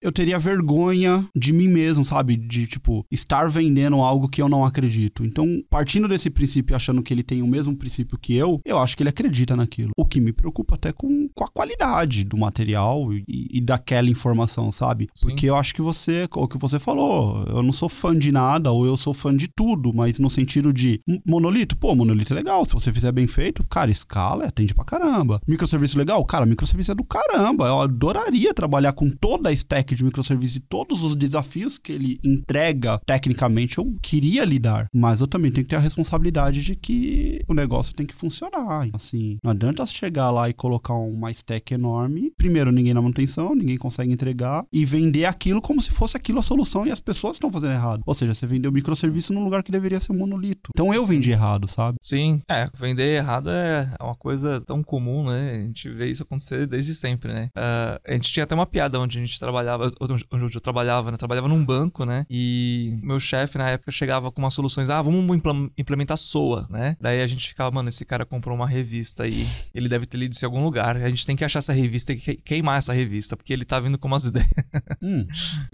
eu teria vergonha de mim mesmo, sabe? De, tipo, estar vendendo algo que eu não acredito. Então, partindo desse princípio, achando que ele tem o mesmo princípio que eu, eu acho que ele acredita naquilo. O que me preocupa até com, com a qualidade do material e, e daquela informação, sabe? Sim. Porque eu acho que você, o que você falou, eu não sou fã de nada ou eu sou fã de tudo, mas no sentido de "Hum, monolito, pô, monolito é legal. Se você fizer bem feito, cara, escala, atende pra caramba. Microserviço legal, cara, microserviço é do caramba. Eu adoraria trabalhar com toda a stack de microserviço e todos os desafios que ele entrega tecnicamente, eu queria lidar. Mas eu também tenho que ter a responsabilidade de que o negócio tem que funcionar. Assim, não adianta chegar lá e colocar uma stack enorme primeiro, ninguém na manutenção, ninguém consegue entregar, e vender aquilo como se fosse aquilo a solução e as pessoas estão fazendo errado. Ou seja, você vendeu microserviço num lugar que deveria ser um monolito. Então eu vendi errado, sabe? Sim, é, vender errado é uma coisa tão comum, né? A gente vê isso acontecer desde sempre, né? Uh, a gente tinha até uma piada onde a gente trabalhava, onde eu trabalhava, né? Trabalhava num banco, né? E meu chefe na época chegava com umas soluções, ah, vamos implementar SOA, né? Daí a gente ficava, mano, esse cara comprou uma revista aí, ele deve ter lido isso em algum lugar. A gente tem que achar essa revista e queimar essa revista, porque ele tá vindo com umas ideias. Hum,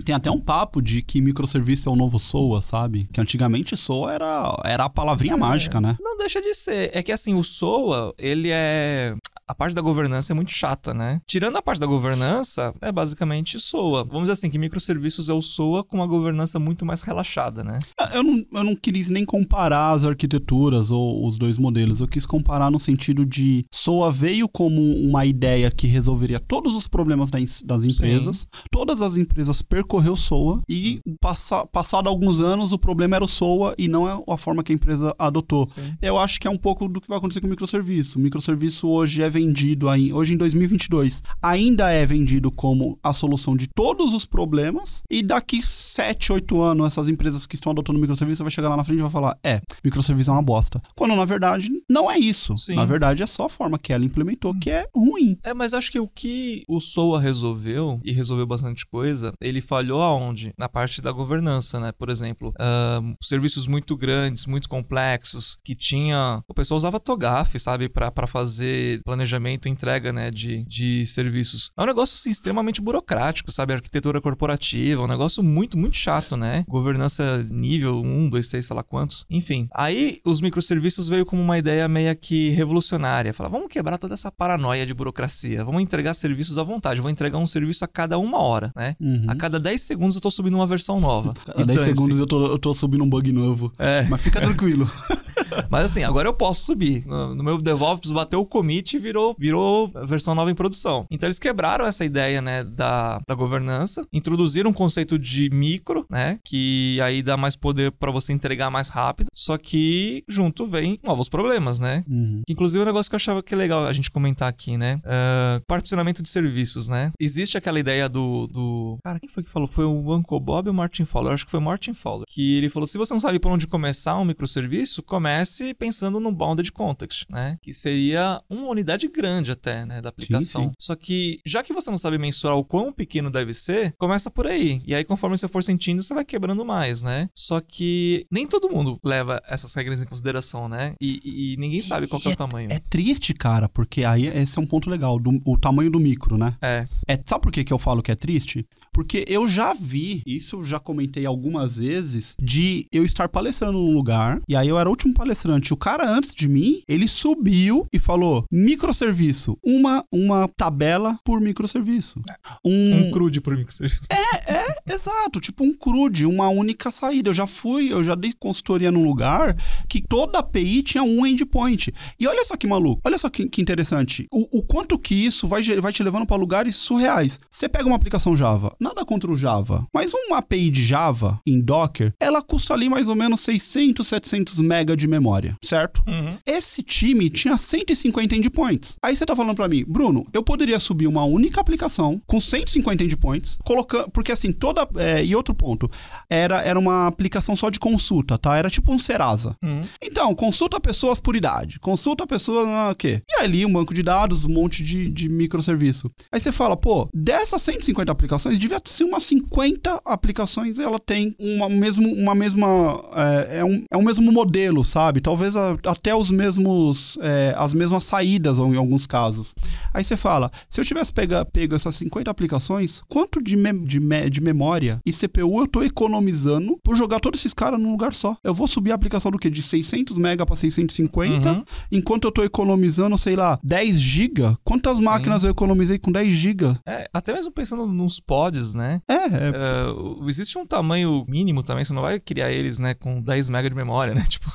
tem até um papo de que microserviço é o novo SOA, sabe? Que antigamente SOA era, era a palavrinha é, mágica, né? Não deixa de ser. É que assim, o SOA, ele é a parte da governança é muito chata, né? Tirando a parte da governança, é basicamente SOA. Vamos dizer assim, que microserviços é o SOA com uma governança muito mais relaxada, né? É, eu não, eu não quis nem comparar as arquiteturas ou os dois modelos. Eu quis comparar no sentido de SOA veio como uma ideia que resolveria todos os problemas das empresas. Sim. Todas as empresas percorreu SOA e passa, passado alguns anos o problema era o SOA e não é a forma que a empresa adotou. Sim. Eu acho que é um pouco do que vai acontecer com o microserviço. O microserviço hoje é vendido aí, hoje em 2022, ainda é vendido como a solução de todos os problemas e daqui 7, 8 anos essas empresas que estão adotando microserviço vai chegar lá na frente e vai falar: "É, microserviço é uma bosta". Quando na verdade não é isso. Sim. Na verdade é só a forma que ela implementou que é ruim. É, mas acho que o que o SOA resolveu e resolveu bastante coisa, ele falhou aonde? Na parte da governança, né? Por exemplo, uh, serviços muito grandes, muito complexos, que tinha. O pessoal usava TOGAF, sabe, para fazer planejamento planejamento e entrega, né, de, de serviços. É um negócio, assim, extremamente burocrático, sabe? Arquitetura corporativa, um negócio muito, muito chato, né? Governança nível 1, 2, 3, sei lá quantos. Enfim. Aí, os microserviços veio como uma ideia meio que revolucionária. Falar, vamos quebrar toda essa paranoia de burocracia. Vamos entregar serviços à vontade. vou entregar um serviço a cada uma hora, né? Uhum. A cada 10 segundos eu tô subindo uma versão nova. A 10 segundos eu tô, eu tô subindo um bug novo. É. Mas fica tranquilo. Mas assim, agora eu posso subir. No, no meu DevOps bateu o commit e virou, virou versão nova em produção. Então eles quebraram essa ideia, né, da, da governança, introduziram um conceito de micro, né, que aí dá mais poder para você entregar mais rápido, só que junto vem novos problemas, né? Uhum. Inclusive um negócio que eu achava que é legal a gente comentar aqui, né? Uh, particionamento de serviços, né? Existe aquela ideia do, do... Cara, quem foi que falou? Foi o Uncle Bob ou o Martin Fowler? Eu acho que foi o Martin Fowler. Que ele falou, se você não sabe por onde começar um microserviço, comece pensando no Bounded Context, né? Que seria uma unidade grande até, né? Da aplicação. Sim, sim. Só que, já que você não sabe mensurar o quão pequeno deve ser, começa por aí. E aí, conforme você for sentindo, você vai quebrando mais, né? Só que nem todo mundo leva essas regras em consideração, né? E, e ninguém sabe qual é, é, o tamanho. É triste, cara, porque aí esse é um ponto legal, do, o tamanho do micro, né? É. é sabe por que, que eu falo que é triste? Porque eu já vi, isso eu já comentei algumas vezes, de eu estar palestrando num lugar, e aí eu era o último palestrante. O cara antes de mim, ele subiu e falou: microserviço, uma, uma tabela por microserviço. Um, um crude por microserviço. É, é, exato. Tipo um crude, uma única saída. Eu já fui, eu já dei consultoria num lugar que toda API tinha um endpoint. E olha só que maluco, olha só que, que interessante. O, o quanto que isso vai, vai te levando para lugares surreais. Você pega uma aplicação Java, nada contra o Java, mas uma API de Java em Docker, ela custa ali mais ou menos 600, 700 MB de memória, certo? Uhum. Esse time tinha 150 endpoints. Aí você tá falando para mim, Bruno, eu poderia subir uma única aplicação com 150 endpoints, colocando, porque assim, toda é, e outro ponto, era era uma aplicação só de consulta, tá? Era tipo um Serasa. Uhum. Então, consulta pessoas por idade, consulta pessoas, ah, o quê? E ali um banco de dados, um monte de, de microserviço. Aí você fala, pô, dessas 150 aplicações, devia ser umas 50 aplicações, ela tem uma, mesmo, uma mesma. É, é, um, é um mesmo modelo, sabe? Talvez a, até os mesmos. É, as mesmas saídas em alguns casos. Aí você fala: se eu tivesse pega, pego essas 50 aplicações, quanto de, me, de, me, de memória e CPU eu tô economizando por jogar todos esses caras num lugar só? Eu vou subir a aplicação do que? De 600 MB para 650, uhum. enquanto eu tô economizando, sei lá, 10 GB? Quantas Sim. máquinas eu economizei com 10 GB? É, até mesmo pensando nos pods, né? É, é. Uh, existe um tamanho mínimo também, você não vai criar eles, né, com 10 MB de memória, né? Tipo,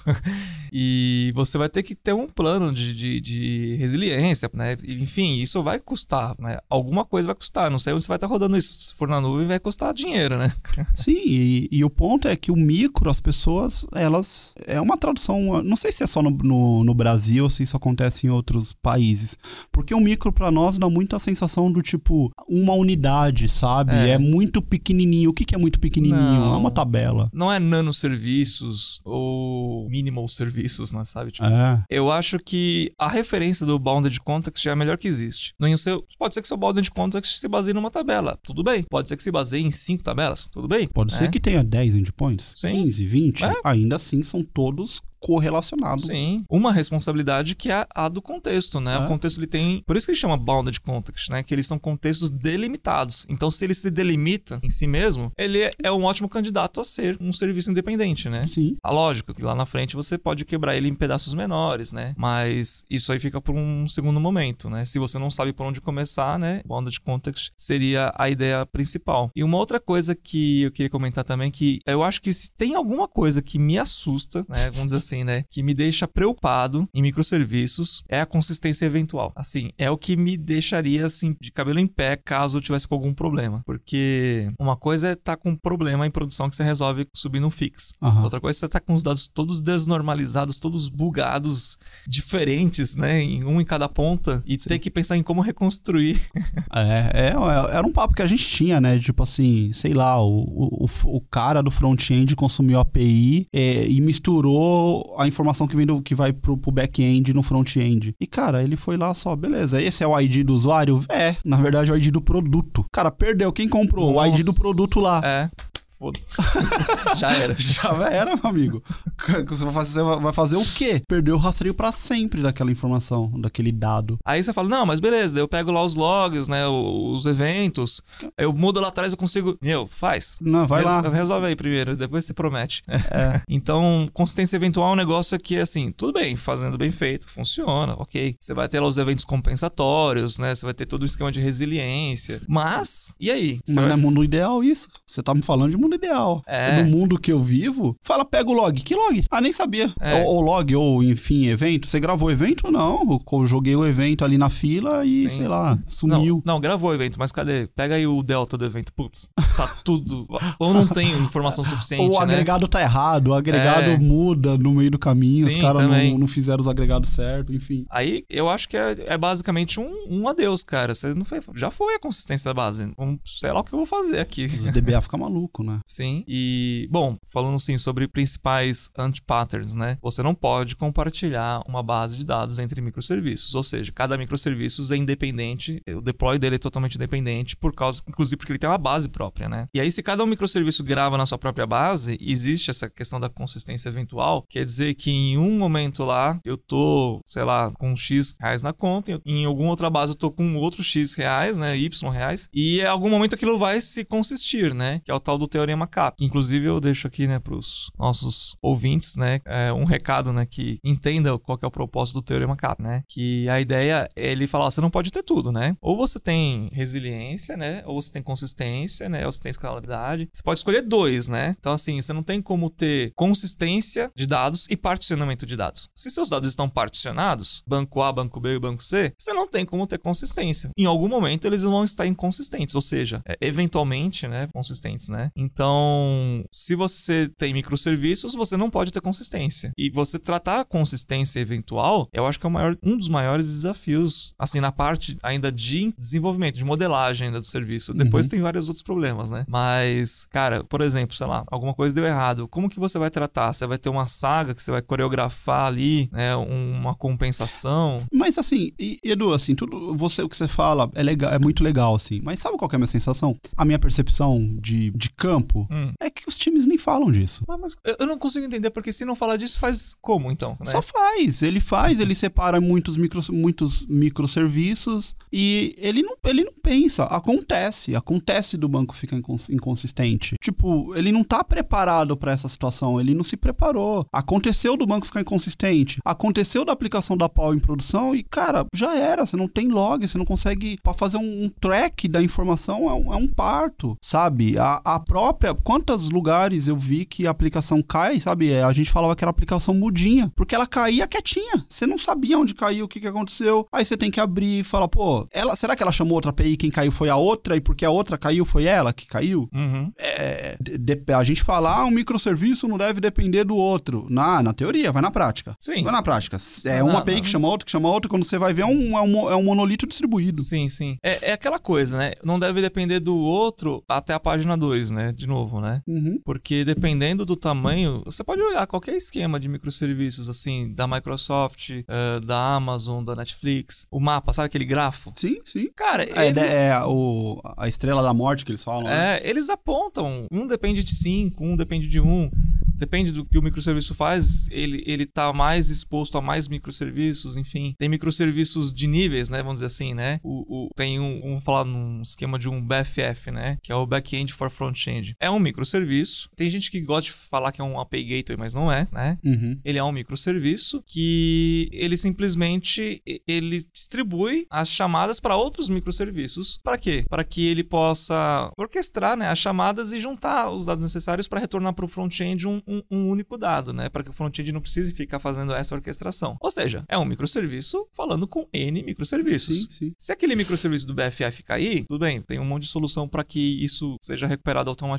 E você vai ter que ter um plano de, de, de resiliência, né? Enfim, isso vai custar, né? Alguma coisa vai custar. Não sei onde você vai estar rodando isso. Se for na nuvem, vai custar dinheiro, né? Sim, e, e o ponto é que o micro, as pessoas, elas. É uma tradução. Não sei se é só no, no, no Brasil ou se isso acontece em outros países. Porque o micro, para nós, dá muito a sensação do tipo, uma unidade, sabe? É, é muito pequenininho. O que, que é muito pequenininho? Não, é uma tabela. Não é nanoserviços ou minimal serviços, né? Sabe? Tipo, é. Eu acho que a referência do Bounded Context é a melhor que existe. No seu, pode ser que seu Bounded Context se baseie numa tabela. Tudo bem. Pode ser que se baseie em cinco tabelas. Tudo bem. Pode é. ser que tenha 10 endpoints, Sim. 15, 20. É. Ainda assim, são todos correlacionados. Sim. Uma responsabilidade que é a do contexto, né? É. O contexto ele tem. Por isso que ele chama bounded context, né? Que eles são contextos delimitados. Então, se ele se delimita em si mesmo, ele é um ótimo candidato a ser um serviço independente, né? Sim. A lógica que lá na frente você pode quebrar ele em pedaços menores, né? Mas isso aí fica por um segundo momento, né? Se você não sabe por onde começar, né? Bounded context seria a ideia principal. E uma outra coisa que eu queria comentar também que eu acho que se tem alguma coisa que me assusta, né? Vamos dizer assim, assim, né, que me deixa preocupado em microserviços é a consistência eventual. Assim, é o que me deixaria assim de cabelo em pé caso eu tivesse com algum problema, porque uma coisa é estar tá com um problema em produção que você resolve subindo um fix. Uhum. Outra coisa é estar tá com os dados todos desnormalizados, todos bugados, diferentes, né, em um em cada ponta e Sim. ter que pensar em como reconstruir. É, é, era um papo que a gente tinha, né, tipo assim, sei lá, o, o, o cara do front-end consumiu a API é, e misturou a informação que vem do, que vai pro, pro back-end no front-end. E, cara, ele foi lá só, beleza, esse é o ID do usuário? É, na verdade é o ID do produto. Cara, perdeu. Quem comprou? Nossa. O ID do produto lá. É foda Já era. Já era, meu amigo. Você vai fazer, vai fazer o quê? Perder o rastreio para sempre daquela informação, daquele dado. Aí você fala, não, mas beleza, daí eu pego lá os logs, né, os eventos, eu mudo lá atrás, eu consigo... Meu, faz. Não, vai Res lá. Resolve aí primeiro, depois você promete. É. então, consistência eventual é um negócio que, assim, tudo bem, fazendo bem feito, funciona, ok. Você vai ter lá os eventos compensatórios, né, você vai ter todo o esquema de resiliência, mas, e aí? Você mas vai... não é mundo ideal isso. Você tá me falando de mundo mundo ideal. É. No mundo que eu vivo, fala, pega o log. Que log? Ah, nem sabia. É. Ou, ou, log, ou enfim, evento. Você gravou o evento? Não. Eu joguei o evento ali na fila e, Sim. sei lá, sumiu. Não, não, gravou o evento, mas cadê? Pega aí o delta do evento. Putz, tá tudo. ou não tem informação suficiente. Ou o né? agregado tá errado, o agregado é. muda no meio do caminho, Sim, os caras não, não, fizeram os agregados certo, enfim. Aí eu acho que é, é basicamente um, um adeus, cara. Você não foi. Já foi a consistência da base. Um, sei lá o que eu vou fazer aqui. Os DBA fica maluco, né? Sim. E, bom, falando assim sobre principais anti-patterns, né? Você não pode compartilhar uma base de dados entre microserviços. Ou seja, cada microserviço é independente, o deploy dele é totalmente independente, por causa, inclusive, porque ele tem uma base própria, né? E aí, se cada um microserviço grava na sua própria base, existe essa questão da consistência eventual, quer dizer que em um momento lá eu tô, sei lá, com X reais na conta, em alguma outra base eu tô com outro X reais, né? Y reais, e em algum momento aquilo vai se consistir, né? Que é o tal do teorema CAP. Inclusive, eu deixo aqui, né, para os nossos ouvintes, né, é, um recado, né, que entenda qual que é o propósito do teorema CAP, né? Que a ideia é ele falar, você não pode ter tudo, né? Ou você tem resiliência, né? Ou você tem consistência, né? Ou você tem escalabilidade. Você pode escolher dois, né? Então, assim, você não tem como ter consistência de dados e particionamento de dados. Se seus dados estão particionados, banco A, banco B e banco C, você não tem como ter consistência. Em algum momento eles vão estar inconsistentes, ou seja, é, eventualmente, né, consistentes, né? Então, se você tem microserviços, você não pode ter consistência. E você tratar a consistência eventual, eu acho que é maior, um dos maiores desafios, assim, na parte ainda de desenvolvimento, de modelagem ainda do serviço. Depois uhum. tem vários outros problemas, né? Mas, cara, por exemplo, sei lá, alguma coisa deu errado. Como que você vai tratar? Você vai ter uma saga que você vai coreografar ali, né? Uma compensação. Mas assim, Edu, assim, tudo você o que você fala é legal, é muito legal, assim. Mas sabe qual é a minha sensação? A minha percepção de, de campo hum. é que os times nem falam disso. Ah, mas eu não consigo entender, porque se não falar disso, faz como então? Né? Só faz. Ele faz, ele separa muitos, micro, muitos microserviços e ele não, ele não pensa. Acontece. Acontece do banco ficar inconsistente. Tipo, ele não tá preparado para essa situação. Ele não se preparou. Aconteceu do banco ficar inconsistente. Aconteceu da aplicação da pau em produção e, cara, já era. Você não tem log, você não consegue. para fazer um, um track da informação é um, é um parto, sabe? A, a própria própria, quantos lugares eu vi que a aplicação cai, sabe? É, a gente falava que era aplicação mudinha, porque ela caía quietinha. Você não sabia onde caiu, o que, que aconteceu. Aí você tem que abrir e falar, pô, ela, será que ela chamou outra API quem caiu foi a outra e porque a outra caiu foi ela que caiu? Uhum. É, de, de, a gente falar ah, um microserviço não deve depender do outro. Na, na teoria, vai na prática. Sim. Vai na prática. É uma API não. que chama outra, que chama outra, quando você vai ver é um, é um, é um monolito distribuído. Sim, sim. É, é aquela coisa, né? Não deve depender do outro até a página 2, né? De novo, né? Uhum. Porque dependendo do tamanho, você pode olhar qualquer esquema de microserviços, assim, da Microsoft, uh, da Amazon, da Netflix. O mapa, sabe aquele grafo? Sim, sim. Cara, é, eles... é o, a estrela da morte que eles falam. Né? É, né? eles apontam. Um depende de 5, um depende de 1. Um depende do que o microserviço faz, ele, ele tá mais exposto a mais microserviços, enfim. Tem microserviços de níveis, né? Vamos dizer assim, né? O, o tem um, vamos falar num esquema de um BFF, né? Que é o Backend for Frontend. É um microserviço. Tem gente que gosta de falar que é um API Gateway, mas não é, né? Uhum. Ele é um microserviço que ele simplesmente ele distribui as chamadas para outros microserviços. Para quê? Para que ele possa orquestrar, né, as chamadas e juntar os dados necessários para retornar para o front-end um, um, um único dado, né? Para que o front-end não precise ficar fazendo essa orquestração. Ou seja, é um microserviço falando com N microserviços. Sim, sim. Se aquele microserviço do BFF cair, tudo bem, tem um monte de solução para que isso seja recuperado automaticamente.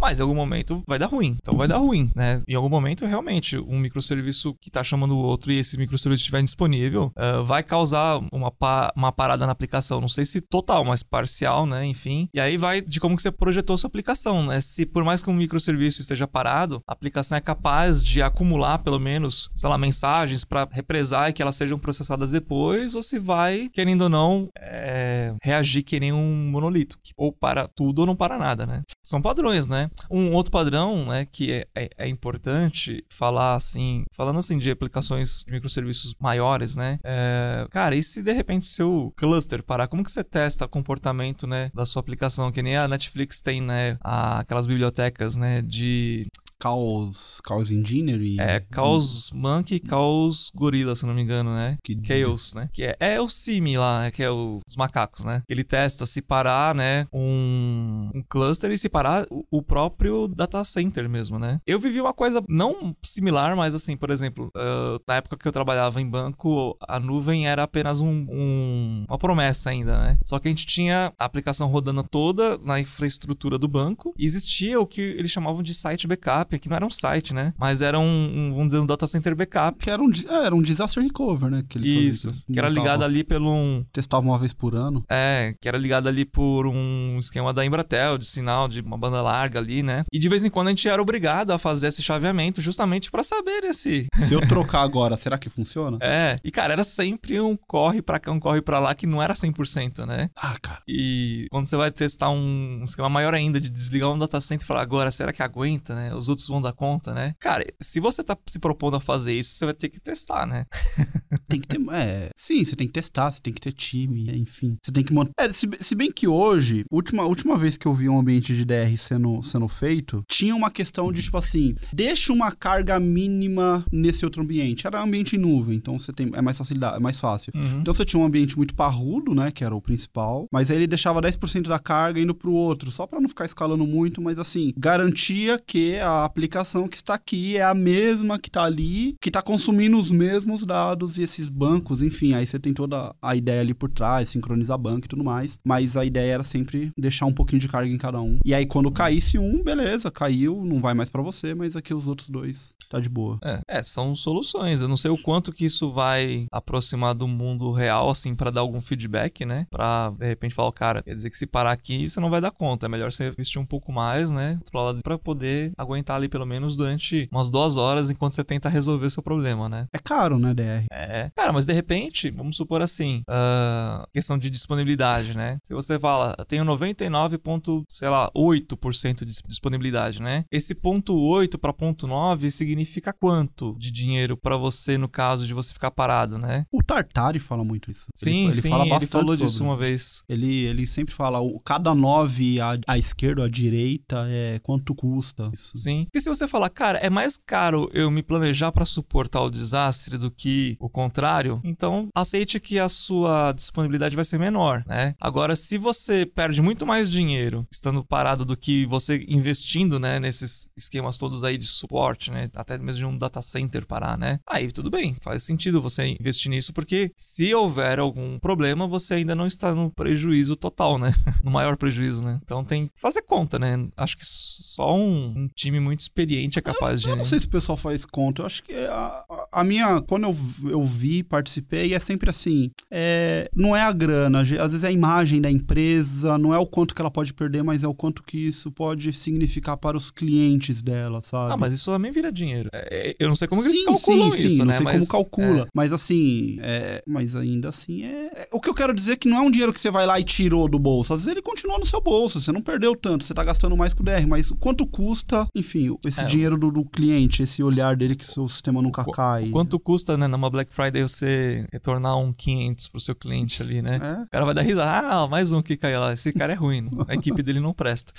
Mas em algum momento vai dar ruim. Então vai dar ruim, né? Em algum momento, realmente, um microserviço que está chamando o outro e esse microserviço estiver disponível, uh, vai causar uma, pa uma parada na aplicação. Não sei se total, mas parcial, né? Enfim. E aí vai de como que você projetou sua aplicação, né? Se por mais que um microserviço esteja parado, a aplicação é capaz de acumular pelo menos, sei lá, mensagens para represar e que elas sejam processadas depois, ou se vai, querendo ou não, é, reagir que nem um monolito, que ou para tudo ou não para nada, né? São padrões, né? Um outro padrão, né, que é, é, é importante falar assim, falando assim de aplicações de microserviços maiores, né? É, cara, e se de repente seu cluster parar, como que você testa o comportamento, né, da sua aplicação? Que nem a Netflix tem, né, a, aquelas bibliotecas, né, de Chaos, Chaos Engineering. É, Chaos Monkey e Chaos Gorilla, se não me engano, né? Que Chaos, né? Que é, é o Simi lá, né? Que é o, os macacos, né? Ele testa separar, né? Um, um cluster e separar o, o, próprio data center mesmo, né? Eu vivi uma coisa não similar, mas assim, por exemplo, uh, na época que eu trabalhava em banco, a nuvem era apenas um, um, uma promessa ainda, né? Só que a gente tinha a aplicação rodando toda na infraestrutura do banco e existia o que eles chamavam de site backup backup, que não era um site, né? Mas era um, um vamos dizer, um data center backup. Que era um, é, era um disaster recover, né? Que Isso, que era ligado ali pelo um... Testava uma vez por ano. É, que era ligado ali por um esquema da Embratel, de sinal de uma banda larga ali, né? E de vez em quando a gente era obrigado a fazer esse chaveamento justamente para saber esse... Se eu trocar agora, será que funciona? É, e cara, era sempre um corre para cá, um corre para lá, que não era 100%, né? Ah, cara. E quando você vai testar um, um esquema maior ainda, de desligar um data center e falar, agora, será que aguenta, né? Os outros vão dar conta, né? Cara, se você tá se propondo a fazer isso, você vai ter que testar, né? tem que ter. É, sim, você tem que testar, você tem que ter time, enfim. Você tem que montar. É, se, se, bem que hoje, última, última vez que eu vi um ambiente de DR sendo, sendo feito, tinha uma questão de tipo assim: deixa uma carga mínima nesse outro ambiente. Era ambiente em nuvem, então você tem. É mais facilidade, é mais fácil. Uhum. Então você tinha um ambiente muito parrudo, né? Que era o principal. Mas aí ele deixava 10% da carga indo pro outro, só para não ficar escalando muito, mas assim, garantia que a aplicação que está aqui é a mesma que está ali, que está consumindo os mesmos dados e esses bancos, enfim, aí você tem toda a ideia ali por trás, sincronizar banco e tudo mais, mas a ideia era sempre deixar um pouquinho de carga em cada um. E aí quando caísse um, beleza, caiu, não vai mais para você, mas aqui os outros dois tá de boa. É, é, são soluções. Eu não sei o quanto que isso vai aproximar do mundo real, assim, para dar algum feedback, né? Pra de repente falar, cara, quer dizer que se parar aqui você não vai dar conta. É melhor você investir um pouco mais, né? Outro lado, pra poder aguentar ali pelo menos durante umas duas horas enquanto você tenta resolver seu problema, né? É caro, né, DR? É. Cara, mas de repente, vamos supor assim, uh, questão de disponibilidade, né? Se você fala, tenho 99 ponto, sei lá, 8% de disponibilidade, né? Esse ponto 8 para ponto 9 significa quanto de dinheiro para você no caso de você ficar parado, né? O Tartari fala muito isso. Sim, ele, sim, fala ele falou sobre. disso uma vez. Ele, ele sempre fala, o, cada 9 à, à esquerda ou à direita é quanto custa. Isso. Sim. Porque se você falar, cara, é mais caro eu me planejar para suportar o desastre do que o contrário, então aceite que a sua disponibilidade vai ser menor, né? Agora, se você perde muito mais dinheiro estando parado do que você investindo, né, nesses esquemas todos aí de suporte, né, até mesmo de um data center parar, né? Aí tudo bem, faz sentido você investir nisso porque se houver algum problema, você ainda não está no prejuízo total, né? no maior prejuízo, né? Então tem que fazer conta, né? Acho que só um, um time muito experiente é capaz eu, eu de. não sei se o pessoal faz conta. Eu acho que a, a minha. Quando eu, eu vi, participei, é sempre assim. É, não é a grana, às vezes é a imagem da empresa, não é o quanto que ela pode perder, mas é o quanto que isso pode significar para os clientes dela, sabe? Ah, mas isso também vira dinheiro. É, é eu não sei como sim, eles calculam sim, isso, sim, né? Não sei mas, como calcula. É. Mas assim, é, mas ainda assim é, é. O que eu quero dizer é que não é um dinheiro que você vai lá e tirou do bolso. Às vezes ele continua no seu bolso, você não perdeu tanto, você tá gastando mais que o DR, mas quanto custa, enfim, esse é, dinheiro do, do, cliente, esse olhar dele que o seu sistema nunca cai. Quanto custa, né, numa Black Friday você retornar um 500 pro seu cliente ali, né? É. O cara vai dar risada, ah, mais um que caiu lá, esse cara é ruim, a equipe dele não presta.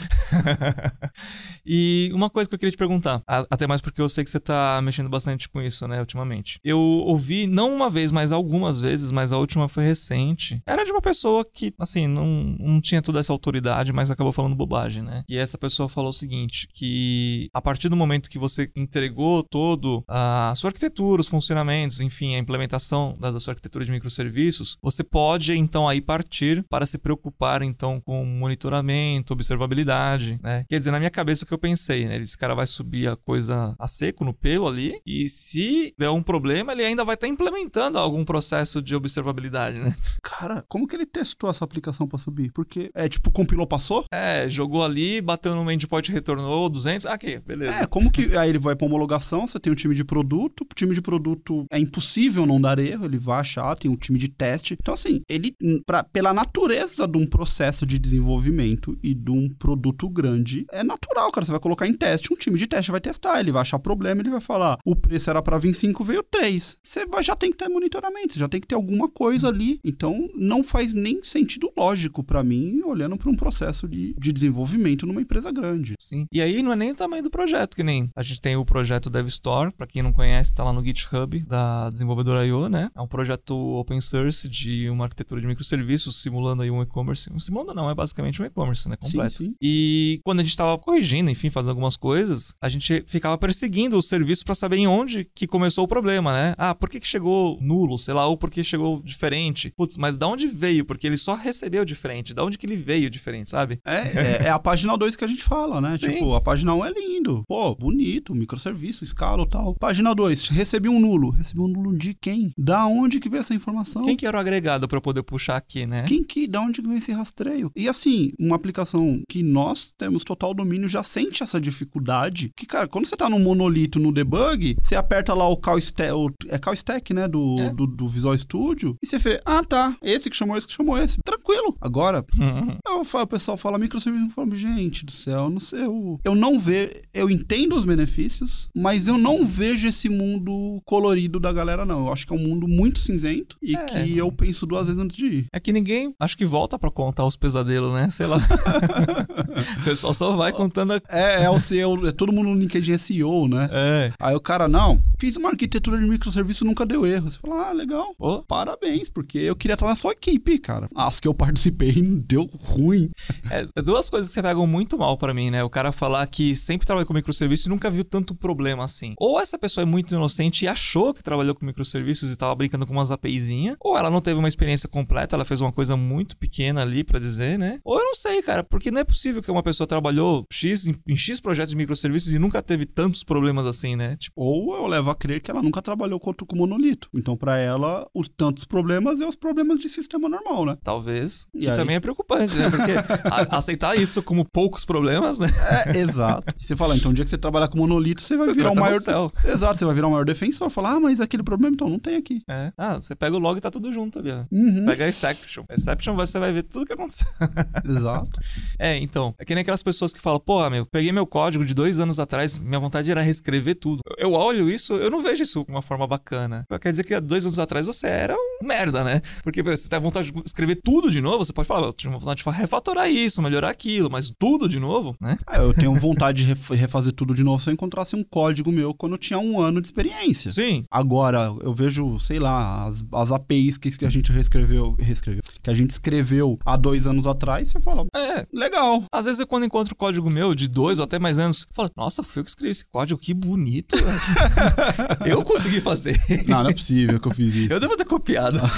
e uma coisa que eu queria te perguntar, até mais porque eu sei que você tá mexendo bastante com isso, né, ultimamente. Eu ouvi, não uma vez, mas algumas vezes, mas a última foi recente. Era de uma pessoa que, assim, não, não tinha toda essa autoridade, mas acabou falando bobagem, né? E essa pessoa falou o seguinte, que a partir do momento que você entregou todo a sua arquitetura, os funcionamentos, enfim, a implementação da, da sua arquitetura de microserviços, você pode então aí partir para se preocupar então com monitoramento, observabilidade, né? Quer dizer, na minha cabeça o que eu pensei, né? Esse cara vai subir a coisa a seco no pelo ali e se der um problema, ele ainda vai estar tá implementando algum processo de observabilidade, né? Cara, como que ele testou essa aplicação para subir? Porque é tipo compilou, passou? É, jogou ali, bateu no endpoint, retornou 200, ah, aqui, beleza. É, como que aí ele vai para homologação, você tem um time de produto, o time de produto é impossível não dar erro, ele vai achar, tem um time de teste. Então assim, ele pra, pela natureza de um processo de desenvolvimento e de um produto grande, é natural, cara, você vai colocar em teste, um time de teste vai testar, ele vai achar problema, ele vai falar, o preço era para 25, veio 3. Você vai, já tem que ter monitoramento, você já tem que ter alguma coisa ali. Então não faz nem sentido lógico para mim, olhando para um processo de, de desenvolvimento numa empresa grande. Sim. E aí não é nem o tamanho do projeto, que nem a gente tem o projeto DevStore, para quem não conhece, tá lá no GitHub da desenvolvedora IO, né? É um projeto open source de uma arquitetura de microserviços simulando aí um e-commerce. Simulando não, é basicamente um e-commerce, né? Completo. Sim, sim. E quando a gente tava corrigindo, enfim, fazendo algumas coisas, a gente ficava perseguindo o serviço para saber em onde que começou o problema, né? Ah, por que, que chegou nulo, sei lá, ou por que chegou diferente? Putz, mas da onde veio? Porque ele só recebeu diferente. Da onde que ele veio diferente, sabe? É, é, é a página 2 que a gente fala, né? Sim. Tipo, a página 1 um é lindo. Pô, bonito, microserviço, escala e tal. Página 2, recebi um nulo. Recebi um nulo de quem? Da onde que veio essa informação? Quem que era o agregado para poder puxar aqui, né? Quem que, da onde que veio esse rastreio? E assim, uma aplicação que nós temos total domínio já sente essa dificuldade. Que, cara, quando você tá no monolito no debug, você aperta lá o call stack, o, é call stack, né, do, é. do, do, Visual Studio, e você vê, ah, tá, esse que chamou esse que chamou esse. Tranquilo. Agora, uhum. eu, o pessoal fala microserviço, eu falo, gente do céu, não sei, eu, eu não vejo, eu entendo os benefícios, mas eu não vejo esse mundo colorido da galera, não. Eu acho que é um mundo muito cinzento e é. que eu penso duas vezes antes de ir. É que ninguém, acho que volta para contar os pesadelos, né? Sei lá. o pessoal só vai contando. A... É, é o CEO, é todo mundo no LinkedIn é CEO, né? É. Aí o cara, não, fiz uma arquitetura de microserviço nunca deu erro. Você fala, ah, legal. Oh. Parabéns, porque eu queria estar na sua equipe, cara. As que eu participei deu ruim. É, é, duas coisas que você pegam muito mal para mim, né? O cara falar que sempre trabalhou com microserviços e nunca viu tanto problema assim. Ou essa pessoa é muito inocente e achou que trabalhou com microserviços e tava brincando com umas APIzinhas, ou ela não teve uma experiência completa, ela fez uma coisa muito pequena ali para dizer, né? Ou eu não sei, cara, porque não é possível que uma pessoa trabalhou X em, em X projetos de microserviços e nunca teve tantos problemas assim, né? Tipo, ou eu levo a crer que ela nunca trabalhou com, com monolito. Então, para ela, os tantos problemas é os problemas de sistema normal, né? Talvez. E que aí... também é preocupante, né? Porque a, aceitar isso como poucos problemas, né? É, exato. Você fala, então, um dia que você trabalhar com monolito, você vai você virar vai o maior. Exato, você vai virar o maior defensor. Falar, ah, mas aquele problema, então, não tem aqui. É. Ah, você pega o log e tá tudo junto ali, ó. Uhum. Pega a exception. Exception você vai ver tudo que aconteceu. Exato. É, então. É que nem aquelas pessoas que falam, pô, meu, peguei meu código de dois anos atrás, minha vontade era reescrever tudo. Eu olho isso, eu não vejo isso de uma forma bacana. Quer dizer que há dois anos atrás você era um merda, né? Porque você tem vontade de escrever tudo de novo, você pode falar, eu tinha vontade de refatorar isso, melhorar aquilo, mas tudo de novo, né? Ah, eu tenho vontade de refazer tudo de novo se eu encontrasse um código meu quando eu tinha um ano de experiência. Sim. Agora, eu vejo, sei lá, as, as APIs que, que a gente reescreveu, reescreveu, que a gente escreveu há dois anos atrás, você fala, É. legal. Às vezes, eu, quando encontro código meu de dois ou até mais anos, eu falo, nossa, fui eu que escrevi esse código, que bonito. velho." eu consegui fazer. Não, não é possível que eu fiz isso. Eu devo ter copiado.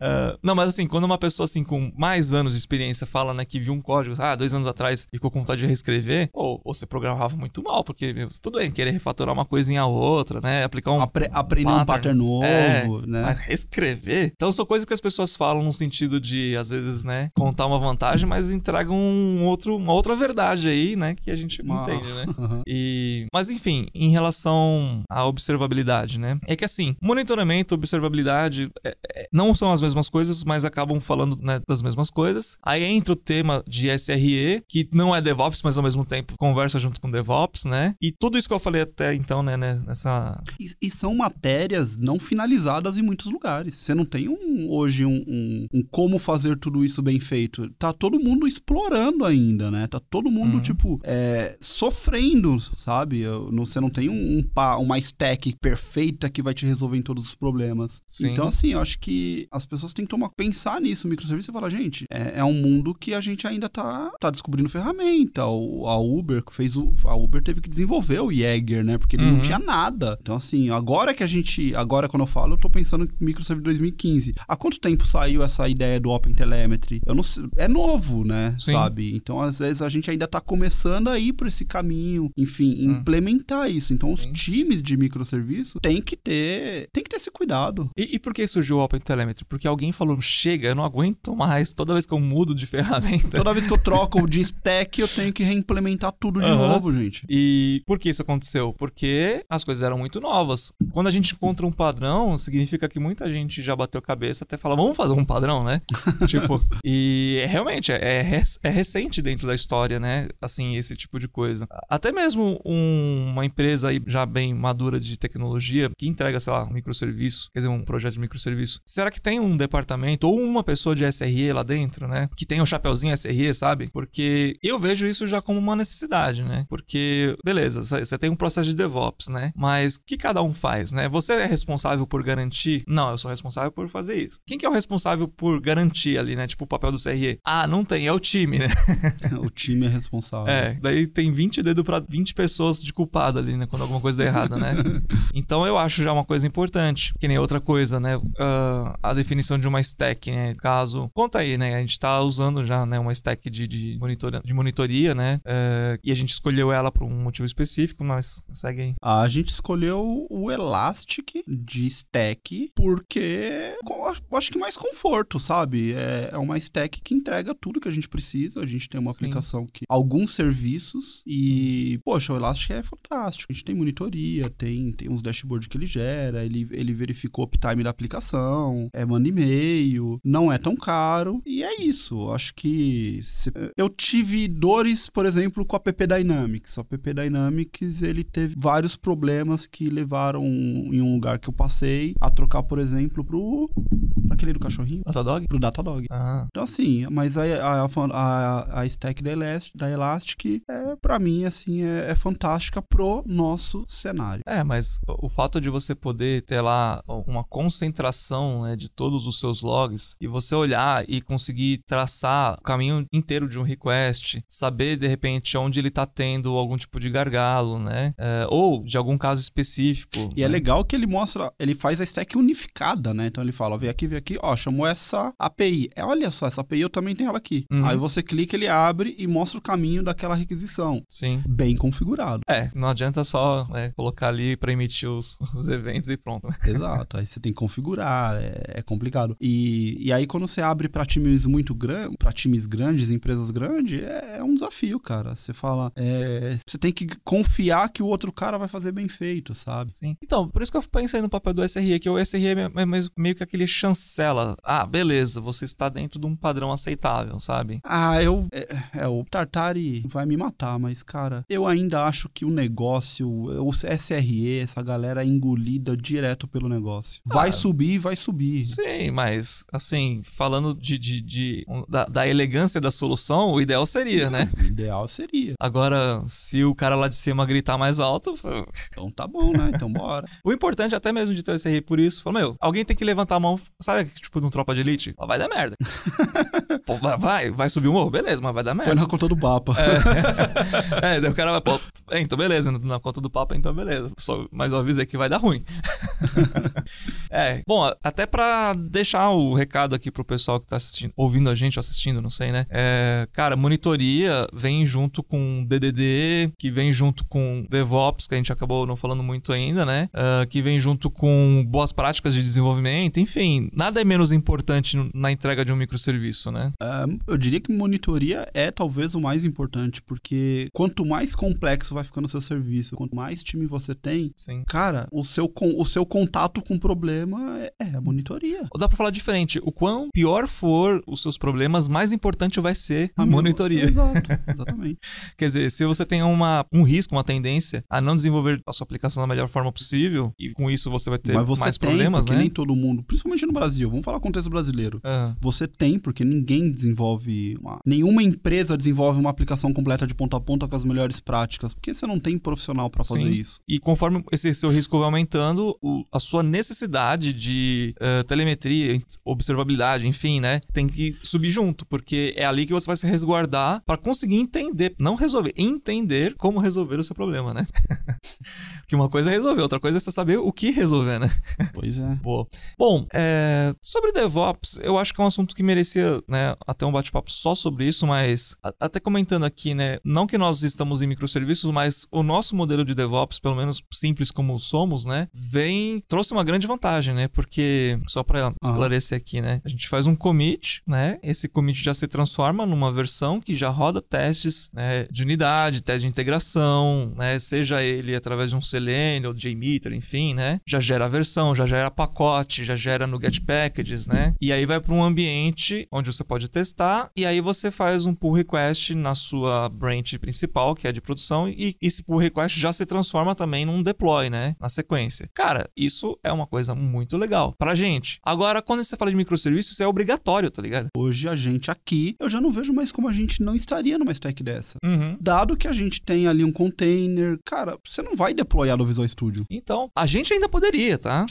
Ah, não, mas assim, quando uma pessoa assim com mais anos de experiência fala, né, que viu um código, ah, dois anos atrás e ficou com vontade de reescrever, ou você programava muito mal, porque meu, tudo bem, querer refatorar uma coisinha a outra, né, aplicar um Apre- aprender um pattern novo, é, né? Mas reescrever. Então são coisas que as pessoas falam no sentido de, às vezes, né, contar uma vantagem, mas entregam um outro, uma outra verdade aí, né, que a gente não Ah, entende, né? E, mas enfim, em relação à observabilidade, né? É que assim, monitoramento, observabilidade é- é- não são as mesmas coisas, mas acabam falando né, das mesmas coisas. Aí entra o tema de SRE, que não é DevOps, mas ao mesmo tempo conversa junto com DevOps, né? E tudo isso que eu falei até então, né, né, nessa E, e são matérias não finalizadas em muitos lugares. Você não tem um, hoje um, um- um como fazer tudo isso bem feito. Tá todo mundo explorando ainda, né? Tá todo mundo, Uhum. tipo, é, sofrendo, sabe? Eu- não- você não tem um, um uma stack perfeita que vai te resolver em todos os problemas. Sim. Então, assim, eu acho que as pessoas têm que tomar, pensar nisso, microserviço, e falar, gente, é, é um mundo que a gente ainda tá, tá descobrindo ferramenta. O, a Uber fez o. A Uber teve que desenvolver o Jäger, né? Porque ele não Uhum. tinha nada. Então, assim, agora que a gente. Agora, quando eu falo, eu tô pensando em microserviço 2015. Há quanto tempo saiu essa ideia do Open Telemetry? Eu não sei. É novo, né? Sim. Sabe? Então, às vezes, a gente ainda tá começando a ir por esse caminho. Enfim, implementar isso. Então. Sim. os times de microserviço têm que ter. Tem que ter esse cuidado. E, e por que surgiu o Porque alguém falou, chega, eu não aguento mais, toda vez que eu mudo de ferramenta. Toda vez que eu troco de stack, eu tenho que reimplementar tudo de Aham. novo, gente. E por que isso aconteceu? Porque as coisas eram muito novas. Quando a gente encontra um padrão, significa que muita gente já bateu cabeça até fala, vamos fazer um padrão, né? tipo, e realmente é, é, é recente dentro da história, né? Assim, esse tipo de coisa. Até mesmo um- uma empresa aí já bem madura de tecnologia que entrega, sei lá, um microserviço, quer dizer, um projeto de microserviço. Será que tem um departamento ou uma pessoa de SRE lá dentro, né? Que tem um chapeuzinho SRE, sabe? Porque eu vejo isso já como uma necessidade, né? Porque, beleza, você tem um processo de DevOps, né? Mas o que cada um faz, né? Você é responsável por garantir? Não, eu sou responsável por fazer isso. Quem que é o responsável por garantir ali, né? Tipo o papel do CRE? Ah, não tem, é o time, né? o time é responsável. É, daí tem 20 dedos pra 20 pessoas de culpado ali, né? Quando alguma coisa dá errada, né? Então eu acho já uma coisa importante. Que nem outra coisa, né? Ah, a definição de uma stack, né? Caso. Conta aí, né? A gente tá usando já, né? Uma stack de, de, monitoria, de monitoria, né? Eh, e a gente escolheu ela por um motivo específico, mas segue aí. A gente escolheu o Elastic de stack porque acho que mais conforto, sabe? É, é uma stack que entrega tudo que a gente precisa. A gente tem uma Sim. aplicação que alguns serviços e poxa, o Elastic é fantástico. A gente tem monitoria, tem tem uns dashboards que ele gera, ele ele verifica o uptime da aplicação, é manda e-mail, não é tão caro e é isso. Acho que se- eu tive dores, por exemplo, com a PP Dynamics. O PP Dynamics ele teve vários problemas que levaram em um lugar que eu passei a trocar, por exemplo, pro pra aquele do cachorrinho, Datadog? pro Datadog. Ah, Então, assim, mas a, a, a, a stack da Elastic, da Elastic é, pra mim, assim, é, é fantástica pro nosso cenário. É, mas o fato de você poder ter lá uma concentração né, de todos os seus logs e você olhar e conseguir traçar o caminho inteiro de um request, saber de repente onde ele tá tendo algum tipo de gargalo, né? É, ou de algum caso específico. E é né? legal que ele mostra, ele faz a stack unificada, né? Então ele fala, ó, vem aqui, vem aqui, ó, chamou essa API. É, olha só, essa API eu também tenho ela aqui. Uhum. Aí você clica, ele abre e mostra o caminho daquela requisição. Sim. Bem configurado. É, não adianta só né, colocar ali para emitir os, os eventos e pronto. né? Exato, aí você tem que configurar, é, é complicado. E, e aí quando você abre para times muito grandes, para times grandes, empresas grandes, é, é um desafio, cara. Você fala, é, você tem que confiar que o outro cara vai fazer bem feito, sabe? Sim. Então, por isso que eu pensei no papel do SRE, que o SRE é é meio que aquele cancela, ah, beleza, você está dentro de um padrão aceitável, sabe? Ah, eu. É, é, o Tartari vai me matar, mas, cara, eu ainda acho que o negócio, o SRE, essa galera é engolida direto pelo negócio. Vai Ah. subir, vai subir. Sim, mas assim, falando de, de, de- um, da, da elegância da solução, o ideal seria, né? O ideal seria. Agora, se o cara lá de cima gritar mais alto, Então tá bom, né? Então bora. o importante até mesmo de ter o SRI por isso, falou, meu, alguém tem que levantar a mão, sabe, tipo, num tropa de elite? Ó, Vai dar merda. Pô, vai, vai, subir o morro, beleza, mas vai dar Põe merda. na conta do Papa. É, daí o cara vai, pô, é, então beleza, na conta do papo, então beleza. Só, mas eu avisei que vai dar ruim. é, bom, até pra deixar o recado aqui pro pessoal que tá assistindo, ouvindo a gente, ou assistindo, não sei, né? É, cara, monitoria vem junto com DDD, que vem junto com DevOps, que a gente acabou não falando muito ainda, né? Ah, que vem junto com boas práticas de desenvolvimento, enfim, nada é menos importante na entrega de um microserviço, né? Ah, eu diria que monitoria é talvez o mais importante, porque quanto mais complexo vai ficando o seu serviço, quanto mais time você tem, Sim. cara, o seu, o seu contato com o problema é, é a monitoria. Dá pra falar diferente. O quão pior for os seus problemas, mais importante vai ser a A monitoria. Exato, exatamente. Quer dizer, se você tem uma, um risco, uma tendência a não desenvolver a sua aplicação da melhor forma possível, e com isso você vai ter Mas você mais tem, problemas, porque né? nem todo mundo, principalmente no Brasil, vamos falar contexto brasileiro. Ah, Você tem, porque ninguém desenvolve. Uma, nenhuma empresa desenvolve uma aplicação completa de ponta a ponta com as melhores práticas, porque você não tem profissional pra fazer Sim. isso. E conforme esse seu risco vai aumentando, o- a sua necessidade de eh, telemetria, observabilidade, enfim, né? Tem que subir junto, porque é ali que você vai se resguardar para conseguir entender, não resolver, entender como resolver o seu problema, né? que uma coisa é resolver, outra coisa é você saber o que resolver, né? Pois é. Boa. Bom, é, sobre DevOps, eu acho que é um assunto que merecia, né, até um bate-papo só sobre isso, mas até comentando aqui, né, não que nós estamos em microserviços, mas o nosso modelo de DevOps, pelo menos simples como somos, né, vem trouxe uma grande vantagem, né? Porque só para esclarecer aqui, né, a gente faz um commit, né? Esse commit já se transforma numa versão que já roda testes, né, de unidade, teste de integração, né, seja ele através de um Selenium ou JMeter, enfim, né? Já gera a versão, já gera pacote, já gera no get packages, né? E aí vai para um ambiente onde você pode testar e aí você faz um pull request na sua branch principal, que é de produção, e esse pull request já se transforma também num deploy, né? Na sequência. Cara, isso é uma coisa muito legal pra gente. Agora, quando você fala de microserviços, isso é obrigatório, tá ligado? Hoje a gente aqui, eu já não vejo mais como a gente não estaria numa stack dessa. Uhum. Dado que a gente tem ali um container, cara, você não vai deployar no Visual Studio. Então, a gente ainda poderia, tá?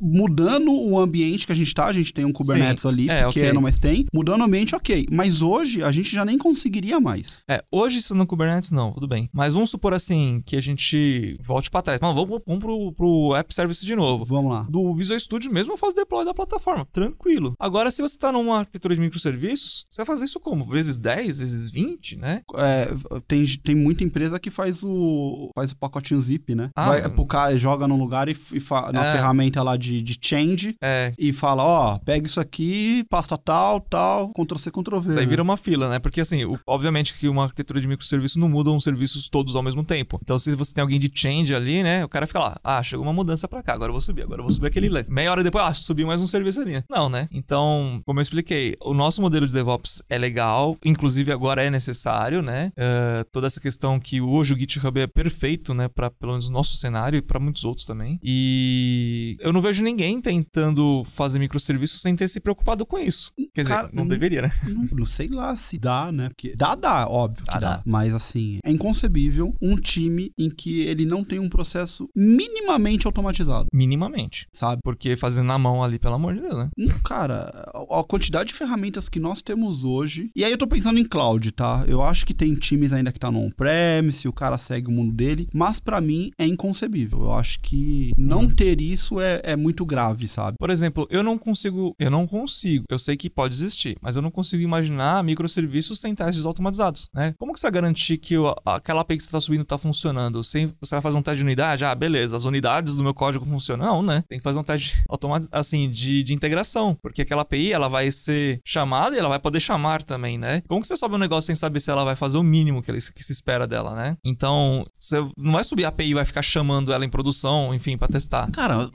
Mudando o ambiente que a gente tá, a gente tem um Kubernetes Sim. ali, É, pequeno, ok. mas tem. Mudando o ambiente, ok. Mas hoje a gente já nem conseguiria mais. É, hoje isso no Kubernetes não, tudo bem. Mas vamos supor assim, que a gente volte pra trás. Não, vamos, vamos pro, pro App Service de novo. Vamos lá. Do Visual Studio mesmo eu faço deploy da plataforma, tranquilo. Agora, se você tá numa arquitetura de microserviços, você vai fazer isso como? Vezes 10, vezes 20, né? É, tem, tem muita empresa que faz o faz o pacotinho zip, né? Ah. Vai pro cara, joga num lugar e, e fa- na É. ferramenta lá de, de change É. e fala, ó, pega isso aqui, pasta tal, tal, Ctrl-C, Ctrl-V. Daí né? vira uma fila, né? Porque assim, o- obviamente que uma arquitetura de microserviço não muda os serviços todos ao mesmo tempo. Então, se você tem alguém de change ali, né? O cara fica lá, ah, chegou uma mudança pra cá, agora eu vou subir, agora eu vou subir aquele lá. Meia hora depois, ah, subi mais um serviço ali. Não, né? Então, como eu expliquei, o nosso modelo de DevOps é legal, inclusive agora é necessário, né? Eh, toda essa questão que hoje o GitHub é perfeito, né? Pra pelo menos o nosso cenário e pra muitos outros também. E eu não vejo ninguém tentando fazer microserviços sem ter se preocupado com isso. Quer dizer, Cara, não hum, deveria, né? Não, não sei lá se dá, né? Porque dá, dá, óbvio que Dá, dá. dá. Mas assim, é inconcebível um time em que ele não tem um processo minimamente automatizado, Minimamente. sabe? Porque fazendo na mão ali, pelo amor de Deus, né? Hum, Cara, a quantidade de ferramentas que nós temos hoje. E aí eu tô pensando em cloud, tá? Eu acho que tem times ainda que tá no on-premise, o cara segue o mundo dele. Mas pra mim é inconcebível. Eu acho que não ter isso é, é muito grave, sabe? Por exemplo, eu não consigo. Eu não consigo. Eu sei que pode existir, mas eu não consigo imaginar microserviços sem testes automatizados, né? Como que você vai garantir que o, aquela API que você está subindo está funcionando? Sem, você vai fazer um teste de unidade? Ah, beleza, as unidades do meu código funcionam? Não, né? Tem que fazer um teste automático, assim, de, de integração, porque aquela API, ela vai ser chamada e ela vai poder chamar também, né? Como que você sobe um negócio sem saber se ela vai fazer o mínimo que, que se espera dela, né? Então, você não vai subir a API e vai ficar chamando ela em produção, enfim, para testar. Cara,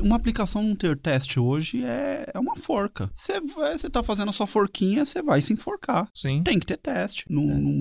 uma aplicação não ter teste hoje é, é uma forca. Você você tá fazendo a sua forquinha, você vai se enforcar. Sim. Tem que ter teste. Não, é. não,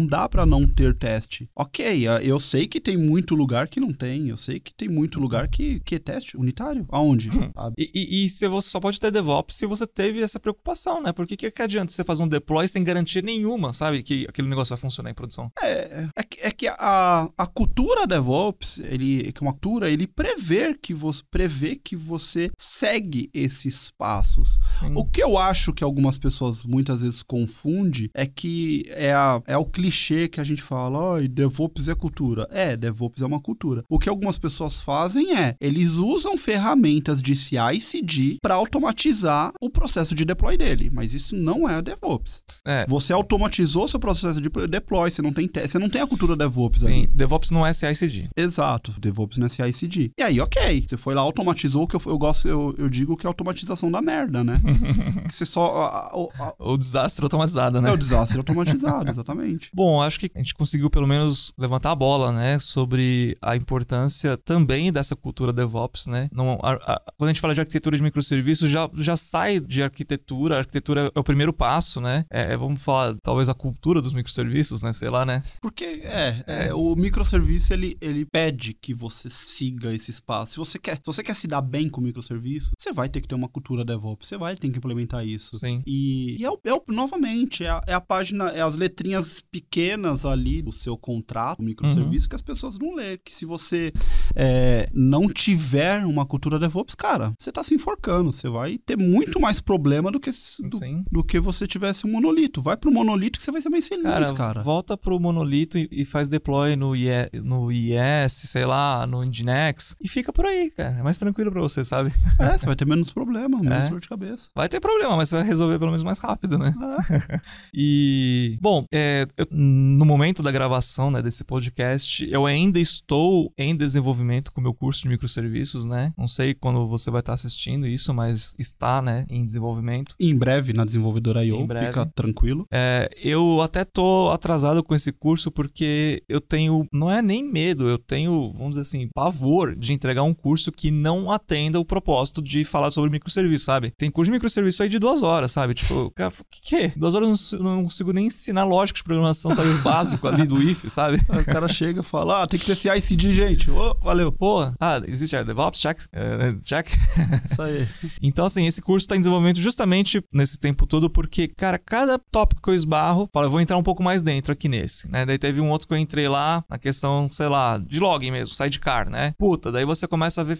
não dá para não ter teste. Ok, eu sei que tem muito lugar que não tem. Eu sei que tem muito lugar que, que é teste unitário. Aonde? e, e, e se você só pode ter DevOps se você teve essa preocupação, né? Porque que, que adianta você fazer um deploy sem garantia nenhuma, sabe? Que aquele negócio vai funcionar em produção. É, é, que, é que a, a cultura DevOps, ele, que é uma cultura, ele prevê que você prevê que você segue esses passos. Sim. O que eu acho que algumas pessoas muitas vezes confundem é que é, a, é o clichê que a gente fala, oh, DevOps é cultura. É, DevOps é uma cultura. O que algumas pessoas fazem é, eles usam ferramentas de CI/CD para automatizar o processo de deploy dele, mas isso não é DevOps. É. Você automatizou seu processo de deploy, você não tem você não tem a cultura DevOps Sim, ali. DevOps não é CI/CD. Exato, DevOps não é CI/CD. E aí, ok, você foi lá automatizou o que eu, eu gosto, eu, eu digo que é automatização da merda, né? que você só a, a, o desastre automatizado, né? É o desastre automatizado, exatamente. Bom, acho que a gente conseguiu pelo menos levantar a bola, né, sobre a importância também dessa cultura DevOps, né? Não, a, a, quando a gente fala de arquitetura de microserviços, já, já sai de arquitetura, a arquitetura é o primeiro passo, né? É, é vamos falar, talvez a cultura dos microserviços, né? Sei lá, né? Porque, é, é, o microserviço, ele, ele pede que você siga esse espaço. Se você quer, se você quer se dar bem com o microserviço, você vai ter que ter uma cultura DevOps, você vai ter que implementar isso. Sim. E, e é, o, é o, novamente, é a, é a, página, é as letrinhas pequenas ali do seu contrato, do microserviço, uhum. que as pessoas não lê. Que se você é, não tiver uma cultura DevOps, cara, você tá se enforcando. Você vai ter muito mais problema do que, do, do que você tivesse um monolito. Vai pro monolito que você vai ser mais feliz, cara. cara. Volta pro monolito e, e faz deploy no, IE, no IS, sei lá, no Nginx e fica por aí, cara. É mais tranquilo pra você, sabe? É, você vai ter menos problema, menos é. dor de cabeça. Vai ter problema, mas você vai resolver pelo menos mais rápido, né? É. e, bom, é, eu, no momento da gravação né, desse podcast, eu ainda estou em desenvolvimento com o meu curso de microserviços, né? Não sei quando você vai estar assistindo isso, mas está, né, em desenvolvimento. em breve na desenvolvedora IO, fica tranquilo. É, eu até tô atrasado com esse curso porque eu tenho, não é nem medo, eu tenho, vamos dizer assim, pavor de entregar um curso que não atenda o propósito de falar sobre microserviço, sabe? Tem curso de microserviço aí de duas horas, sabe? Tipo, cara, que que? Duas horas eu não, não consigo nem ensinar lógica de programação, sabe? O básico ali do if, sabe? O cara chega e fala, ah, tem que ter esse ICD, gente. Oh, valeu. Pô, ah, existe a DevOps? Check? Uh, check? Isso aí. então, assim, esse curso tá em desenvolvimento justamente nesse tempo todo porque, cara, cada tópico que eu esbarro, fala, eu vou entrar um pouco mais dentro aqui nesse, né? Daí teve um outro que eu entrei lá, na questão, sei lá, de login mesmo, sidecar, né? Puta, daí você começa a ver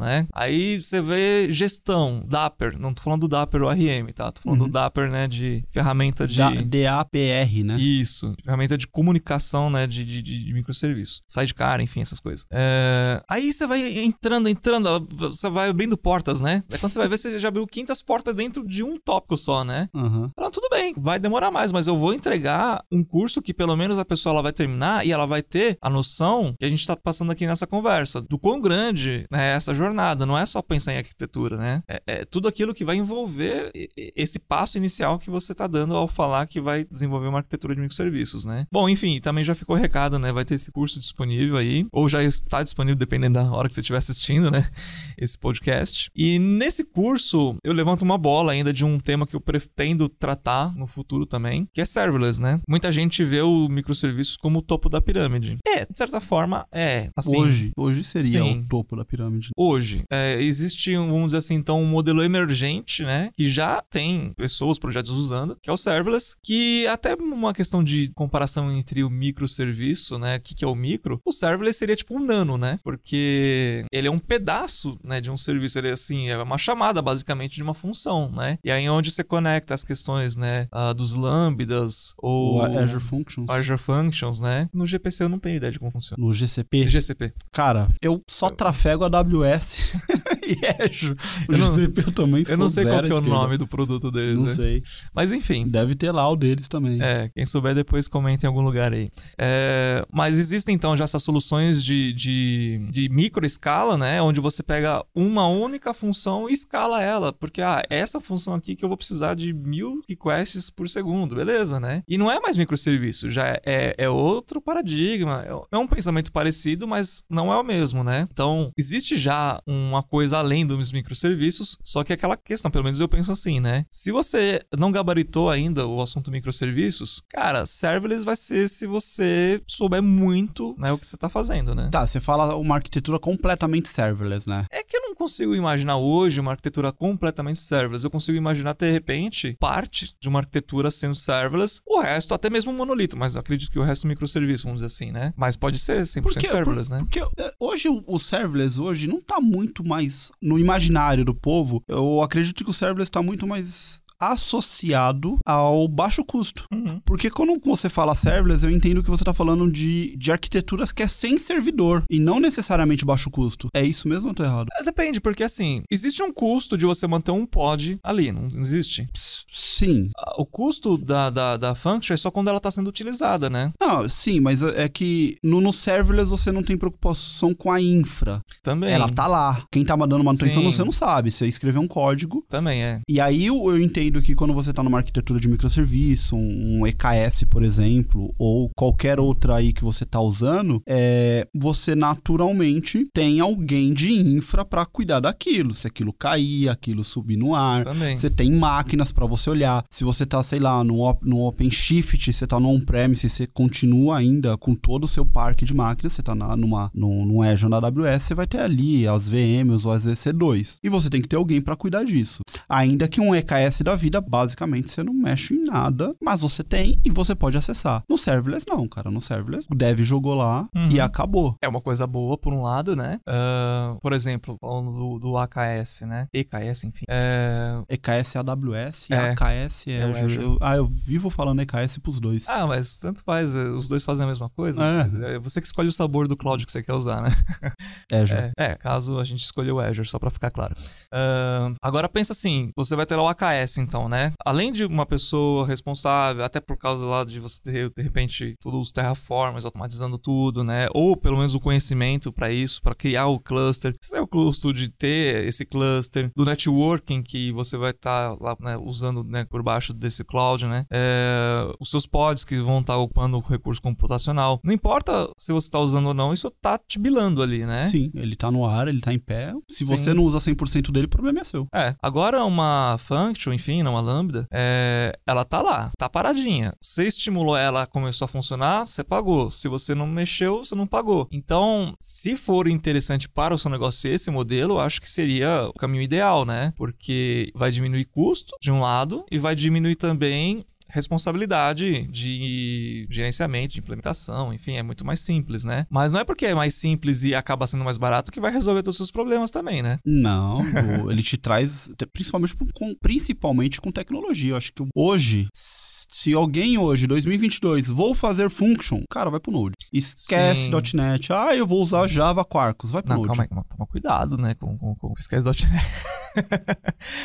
né? Aí você vê gestão, Dapper, não tô falando do Dapper ORM, tá? Tô falando uhum. do Dapper, né, de ferramenta de... DAPR, né? Isso, ferramenta de comunicação, né, de, de, de microserviço. Sidecar, enfim, essas coisas. É... Aí você vai entrando, entrando, você vai abrindo portas, né? Aí quando você vai ver, você já abriu quintas portas dentro de um tópico só, né? Uhum. Então, tudo bem, vai demorar mais, mas eu vou entregar um curso que pelo menos a pessoa ela vai terminar e ela vai ter a noção que a gente tá passando aqui nessa conversa, do quão grande né, essa jornada. Não é só pensar em arquitetura, né? É, é tudo aquilo que vai envolver esse passo inicial que você tá dando ao falar que vai desenvolver uma arquitetura de microserviços, né? Bom, enfim, também já ficou recado, né? Vai ter esse curso disponível aí, ou já está disponível, dependendo da hora que você estiver assistindo, né? Esse podcast. E nesse curso, eu levanto uma bola ainda de um tema que eu pretendo tratar no futuro também, que é serverless, né? Muita gente vê o microserviços como o topo da pirâmide. É, de certa forma, é. Assim, hoje, hoje seria sim, o topo da pirâmide. Hoje, é, existe, vamos dizer assim, então, um modelo emergente, né? Que já tem pessoas, projetos usando, que é o serverless, que até uma questão de comparação entre o microserviço, né? O que, que é o micro? O serverless seria tipo um nano, né? Porque ele é um pedaço, né, de um serviço. Ele é assim, é uma chamada basicamente de uma função, né? E aí é onde você conecta as questões, né, uh, dos lambdas ou o Azure Functions. Azure Functions, né? No GPC eu não tenho ideia de como funciona. No GCP? GCP. Cara, eu só trafego a AWS e Azure. O GCP eu também sou Eu não sei qual é o nome do produto deles. Não né? sei. Mas enfim. Deve ter lá o deles também. É, quem souber depois comenta em algum lugar aí. É, mas existem então já essas soluções de, de, de micro escala, né? Onde você pega uma única função e escala ela. Porque, ah, essa função aqui que eu vou precisar de mil requests por segundo, beleza, né? E não é mais microserviço, já é, é, é outro paradigma. É, é um pensamento parecido, mas não é o mesmo, né? Então, existe já uma coisa além dos microserviços, só que aquela questão, pelo menos eu penso assim, né? Se você não gabaritou ainda o assunto microserviços, cara, serverless vai ser se você souber muito, né, o que você tá fazendo, né? Tá, você fala uma arquitetura completamente serverless, né? É consigo imaginar hoje uma arquitetura completamente serverless. Eu consigo imaginar, de repente, parte de uma arquitetura sendo serverless, o resto até mesmo um monolito, mas acredito que o resto é microserviço, vamos dizer assim, né? Mas pode ser 100% serverless, né? Porque é, hoje o, o serverless hoje não tá muito mais no imaginário do povo. Eu acredito que o serverless tá muito mais associado ao baixo custo. Uhum. Porque quando você fala serverless, eu entendo que você tá falando de, de arquiteturas que é sem servidor e não necessariamente baixo custo. É isso mesmo ou tô errado? É, Depende, porque assim, existe um custo de você manter um pod ali, não existe? Sim. O custo da, da, da function é só quando ela tá sendo utilizada, né? Não, sim, mas é é que no, no serverless você não tem preocupação com a infra. Também. Ela tá lá. Quem tá mandando manutenção Sim. você não sabe. Você escreveu um código. Também é. E aí eu, eu entendo que quando você tá numa arquitetura de microserviço, um, um EKS, por exemplo, ou qualquer outra aí que você tá usando, é, você naturalmente tem alguém de infra pra cuidar daquilo. Se aquilo cair, aquilo subir no ar. Também. Você tem máquinas pra você olhar. Se você tá, sei lá, no, no OpenShift, você tá no on-premise, você continua ainda com todo o seu parque de máquinas, você tá na, numa, no, no Azure na AWS, você vai ter ali as VMs ou as EC2. E você tem que ter alguém pra cuidar disso. Ainda que um EKS da vida, basicamente, você não mexe em nada, mas você tem e você pode acessar. No serverless, não, cara. No serverless, o dev jogou lá Uhum. e acabou. É uma coisa boa, por um lado, né? Ah, por exemplo, falando do, do AKS, né? EKS, enfim. É... EKS é AWS e É. AKS é, É o Azure. Eu- ah, eu vivo falando EKS pros dois. Ah, mas tanto faz, eh, os dois fazem a mesma coisa. É. É você que escolhe o sabor do cloud que você quer usar, né? Azure. É, é, caso a gente escolheu o Azure, só pra ficar claro. Ahn, agora pensa assim, você vai ter lá o AKS então, né? Além de uma pessoa responsável, até por causa lá de você ter, de repente, todos os terraformers automatizando tudo, né? Ou pelo menos o conhecimento pra isso, pra criar o cluster. Você tem o custo de ter esse cluster, do networking que você vai estar lá né, usando né, por baixo desse cloud, né? É, os seus pods que vão estar ocupando o recurso computacional. Não importa se você tá usando ou não, isso tá te bilando ali, né? Sim, ele tá no ar, ele tá em pé. Se Sim. você não usa 100% dele, o problema é seu. É, agora uma function, enfim, não uma lambda, é, ela tá lá, tá paradinha. Você estimulou ela, começou a funcionar, você pagou. Se você não mexeu, você não pagou. Então, se for interessante para o seu negócio esse modelo, acho que seria o caminho ideal, né? Porque vai diminuir custo de um lado e vai diminuir também responsabilidade de gerenciamento, de implementação, enfim, é muito mais simples, né? Mas não é porque é mais simples e acaba sendo mais barato que vai resolver todos os seus problemas também, né? Não, ele te traz, te- principalmente com, principalmente com tecnologia. Eu acho que hoje, se alguém hoje, 2022, vou fazer function, cara, vai pro Node. Esquece Sim. .NET. Ah, eu vou usar Java Quarkus, vai pro Não, Node. calma aí, calma, toma cuidado, né, com, com, com esquece.net.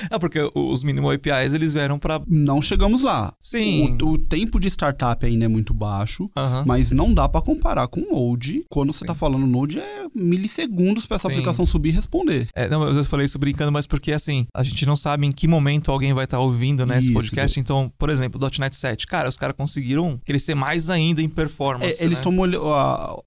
é porque os mínimo APIs, eles vieram pra... Não chegamos lá. Sim. O, o tempo de startup ainda é muito baixo. Mas não dá pra comparar com Node. Quando você tá falando Node, é milissegundos pra essa Sim. aplicação subir e responder. É, não, eu falei isso brincando, mas porque assim, a gente não sabe em que momento alguém vai estar ouvindo, né, esse Isso. podcast. Então, por exemplo, o .NET 7, cara, os caras conseguiram crescer mais ainda em performance, É, eles né? estão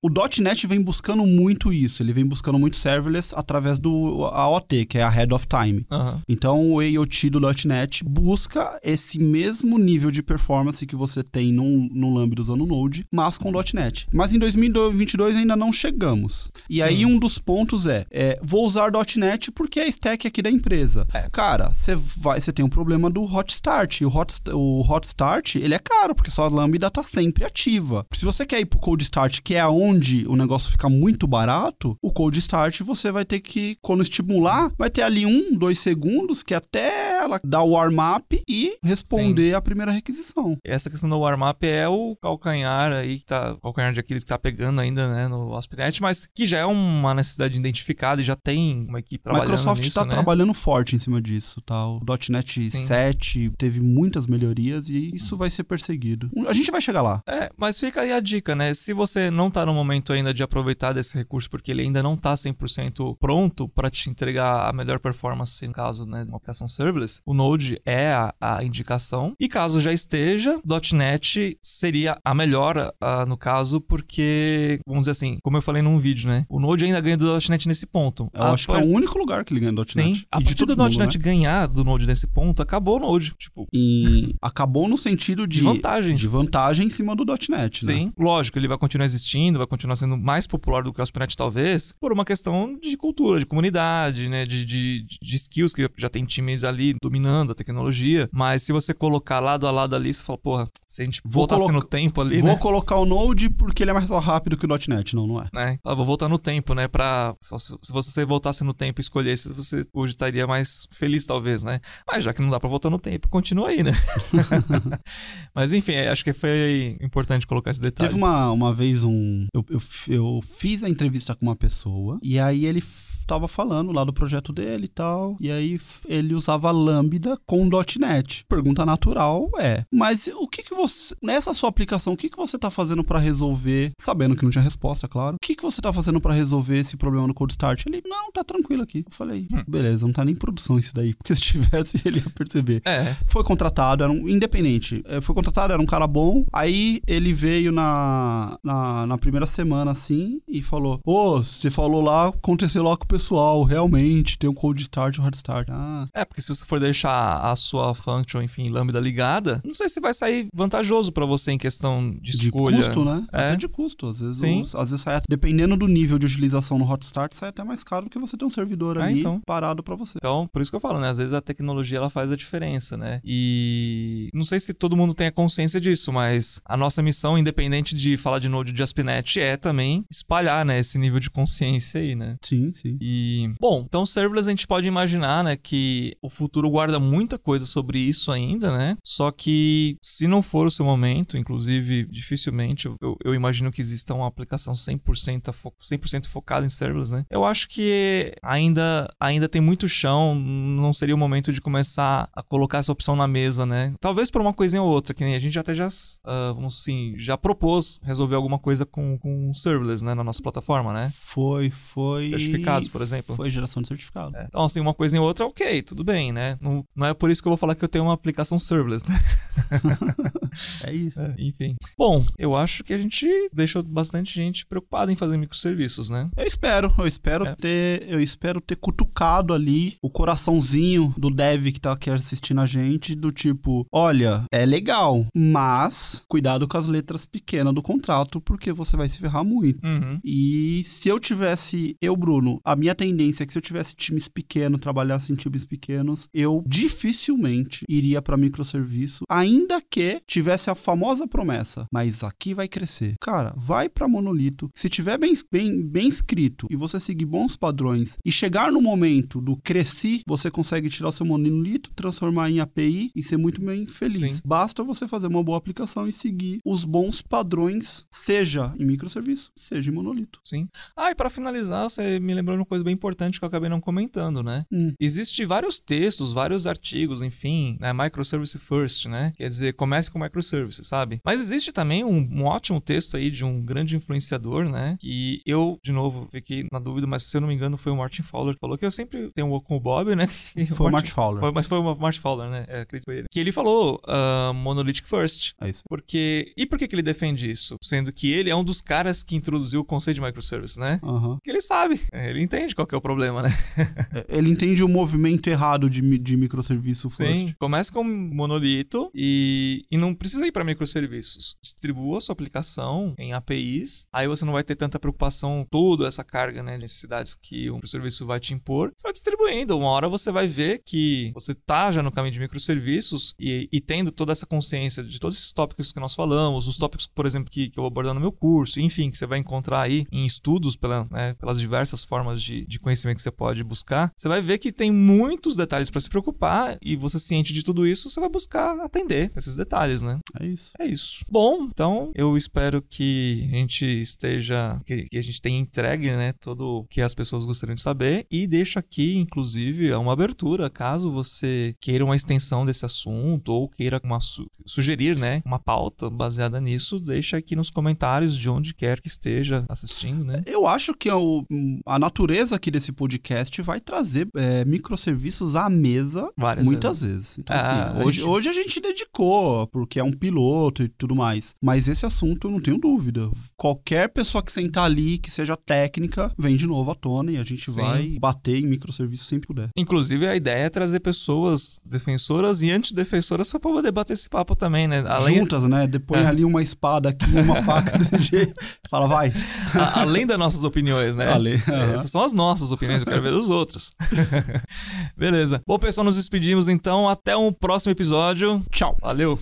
o .NET vem buscando muito isso. Ele vem buscando muito serverless através do AOT, que é a Head of Time. Então o AOT do .NET busca esse mesmo nível de performance que você tem no, no Lambda usando o Node, mas com .NET. Mas em 2022 ainda não chegamos. E Sim. aí um dos pontos é, é, vou usar .NET porque é a stack aqui da empresa. É. Cara, você vai, você tem um problema do hot start. E o hot, o hot start, ele é caro, porque sua Lambda tá sempre ativa. Se você quer ir pro cold start, que é onde o negócio fica muito barato, o cold start você vai ter que, quando estimular, vai ter ali um, dois segundos, que até ela dá o warm-up e responder Sim. a primeira requisição. Essa questão do warm-up é o calcanhar aí que tá, calcanhar de Aquiles que tá pegando ainda, né, no ASP.NET, mas que já é uma necessidade identificada e já tem uma equipe trabalhando Microsoft nisso, tá né? trabalhando forte em cima disso, tá? O .NET Sim. 7 teve muitas melhorias e isso vai ser perseguido. A gente vai chegar lá. É, mas fica aí a dica, né? Se você não tá no momento ainda de aproveitar desse recurso porque ele ainda não tá 100% pronto para te entregar a melhor performance no caso, né, de uma aplicação serverless, o Node é a, a indicação. E caso já esteja, .NET seria a melhor uh, no caso, porque, vamos dizer assim, como eu falei num vídeo, né? O Node ainda ganha do .NET nesse ponto. Eu a acho part... que é o único lugar que ele ganha do .NET. Sim, a partir do mundo, .NET né? ganhar do Node nesse ponto, acabou o Node. Tipo... E acabou no sentido de... De vantagem. De vantagem em cima do .NET, né? Sim, lógico, ele vai continuar existindo, vai continuar sendo mais popular do que o ASP.NET talvez, por uma questão de cultura, de comunidade, né? De, de, de skills, que já tem times ali dominando a tecnologia. Mas se você colocar lado a lado ali, você fala, porra, se a gente voltasse no tempo ali, Vou né? colocar o Node porque ele é mais rápido que o .NET, não, não é? É, ah, vou voltar no tempo, né? Pra, se você voltasse no tempo e escolhesse, você hoje estaria mais feliz, talvez, né? Mas já que não dá pra voltar no tempo, continua aí, né? Mas enfim, é, acho que foi importante colocar esse detalhe. Teve uma, uma vez um. Eu, eu, eu fiz a entrevista com uma pessoa e aí ele tava falando lá do projeto dele e tal. E aí ele usava Lambda com .NET. Pergunta natural é, mas o que que você nessa sua aplicação, o que que você tá fazendo para resolver, sabendo que não tinha resposta, claro. O que que você tá fazendo para resolver esse problema no Code Start? Ele, não, tá tranquilo aqui. Eu falei, hum. beleza, não tá nem em produção isso daí, porque se tivesse ele ia perceber. É. Foi contratado, era um independente. É, foi contratado, era um cara bom. Aí ele veio na, na, na primeira semana assim e falou: Ô, oh, você falou lá, aconteceu lá com o pessoal, realmente, tem um cold start e um hard start. Ah. É, porque se você for deixar a sua function, enfim, lambda ligada, não sei se vai sair vantajoso para você em questão de, escolha. De custo, né? É. Até de custo. Às vezes, Sim. Os, às vezes sai, dependendo do nível de utilização no hot start, sai até mais caro do que você ter um servidor é, ali então. parado para você. Então, por isso que eu falo, né? Às vezes a tecnologia ela faz a diferença, né? E não sei se todo mundo tem a consciência disso, mas a nossa missão, independente de falar de Node de ASP.NET, é também espalhar, né, esse nível de consciência aí, né? Sim, sim. E, bom, então serverless a gente pode imaginar, né, que o futuro guarda muita coisa sobre isso ainda, né? Só que se não for o seu momento, inclusive dificilmente eu, eu imagino que exista uma aplicação 100%, fo 100 focada em serverless, né? Eu acho que ainda, ainda tem muito chão, não seria o momento de começar a colocar essa opção na mesa, né? Talvez por uma coisinha ou outra, que nem a gente até já, uh, vamos assim, já propôs resolver alguma coisa com, com serverless, né, na nossa plataforma, né? Foi, foi. Certificados, por exemplo. Foi geração de certificado. É. Então, assim, uma coisinha ou outra, ok, tudo bem, né? Não, não é por isso que eu vou falar que eu tenho uma aplicação serverless, né? é isso. É, enfim. Bom, eu acho que a gente deixou bastante gente preocupada em fazer microserviços, né? Eu espero, eu espero é. ter, eu espero ter cutucado ali o coraçãozinho do dev que tá aqui assistindo a gente, do tipo, olha, é legal, mas cuidado com as letras pequenas do contrato, porque você vai se ferrar muito. Uhum. E se eu tivesse, eu, Bruno, a minha tendência é que se eu tivesse times pequenos, trabalhasse em times pequenos, eu dificilmente iria para microserviço, ainda que tivesse a famosa promessa, mas aqui vai crescer. Cara, vai para monolito. Se tiver bem, bem, bem escrito e você seguir bons padrões e chegar no momento do cresci, você consegue tirar o seu monolito, transformar em API e ser muito bem feliz. Sim. Basta você fazer uma boa aplicação e seguir os bons padrões, seja em microserviço, seja em monolito. Sim. Ah, e para finalizar, você me lembrou coisa bem importante que eu acabei não comentando, né? Hum. Existem vários textos, vários artigos, enfim, né? Microservice first, né? Quer dizer, comece com microservice, sabe? Mas existe também um, um, ótimo texto aí de um grande influenciador, né? Que eu, de novo, fiquei na dúvida, mas se eu não me engano foi o Martin Fowler que falou que eu sempre tenho um com o Bob, né? Foi o Martin Fowler. Foi, mas foi o Martin Fowler, né? É, acredito ele. Que ele falou uh, monolithic first. É isso. Porque... E por que, que ele defende isso? Sendo que ele é um dos caras que introduziu o conceito de microservice, né? Uhum. Porque ele sabe, ele entende qual que é o problema, né? É, ele entende o movimento errado de, de microserviço Sim, first. começa com monolito e, e não precisa ir para microserviços. Distribua a sua aplicação em APIs, aí você não vai ter tanta preocupação, toda essa carga, né, necessidades que o microserviço vai te impor. Vai distribuindo, uma hora você vai ver que você tá já no caminho de microserviços e, e tendo toda essa consciência de todos esses tópicos que nós falamos, os tópicos, por exemplo, que, que eu vou abordar no meu curso, enfim, que você vai encontrar aí em estudos pela, né, pelas diversas formas de, de conhecimento que você pode buscar, você vai ver que tem muitos detalhes para se preocupar e você ciente de tudo isso, você vai buscar atender esses detalhes, né? É isso. É isso. Bom, então eu espero que a gente esteja, que, que a gente tenha entregue, né, tudo o que as pessoas gostariam de saber e deixo aqui, inclusive, uma abertura, caso você queira uma extensão desse assunto ou queira uma su sugerir, né, uma pauta baseada nisso, deixa aqui nos comentários de onde quer que esteja assistindo, né? Eu acho que a, a natureza aqui desse podcast vai trazer é, microserviços à mesa Várias muitas vezes. vezes. Então, Ah, assim, hoje, gente- hoje a gente dedicou, porque é um piloto e tudo mais. Mas esse assunto eu não tenho dúvida. Qualquer pessoa que sentar ali, que seja técnica, vem de novo à tona e a gente Sim. vai bater em microserviços sempre puder. Inclusive, a ideia é trazer pessoas defensoras e antidefensoras para poder bater esse papo também, né? Além, Juntas, né? Depois É. ali uma espada aqui, uma faca desse jeito. Fala, vai. a- além das nossas opiniões, né? Além, aham. Essas são as nossas opiniões, eu quero ver dos outros. Beleza. Bom, pessoal, nos despedimos então. Até um próximo episódio. Tchau. Valeu!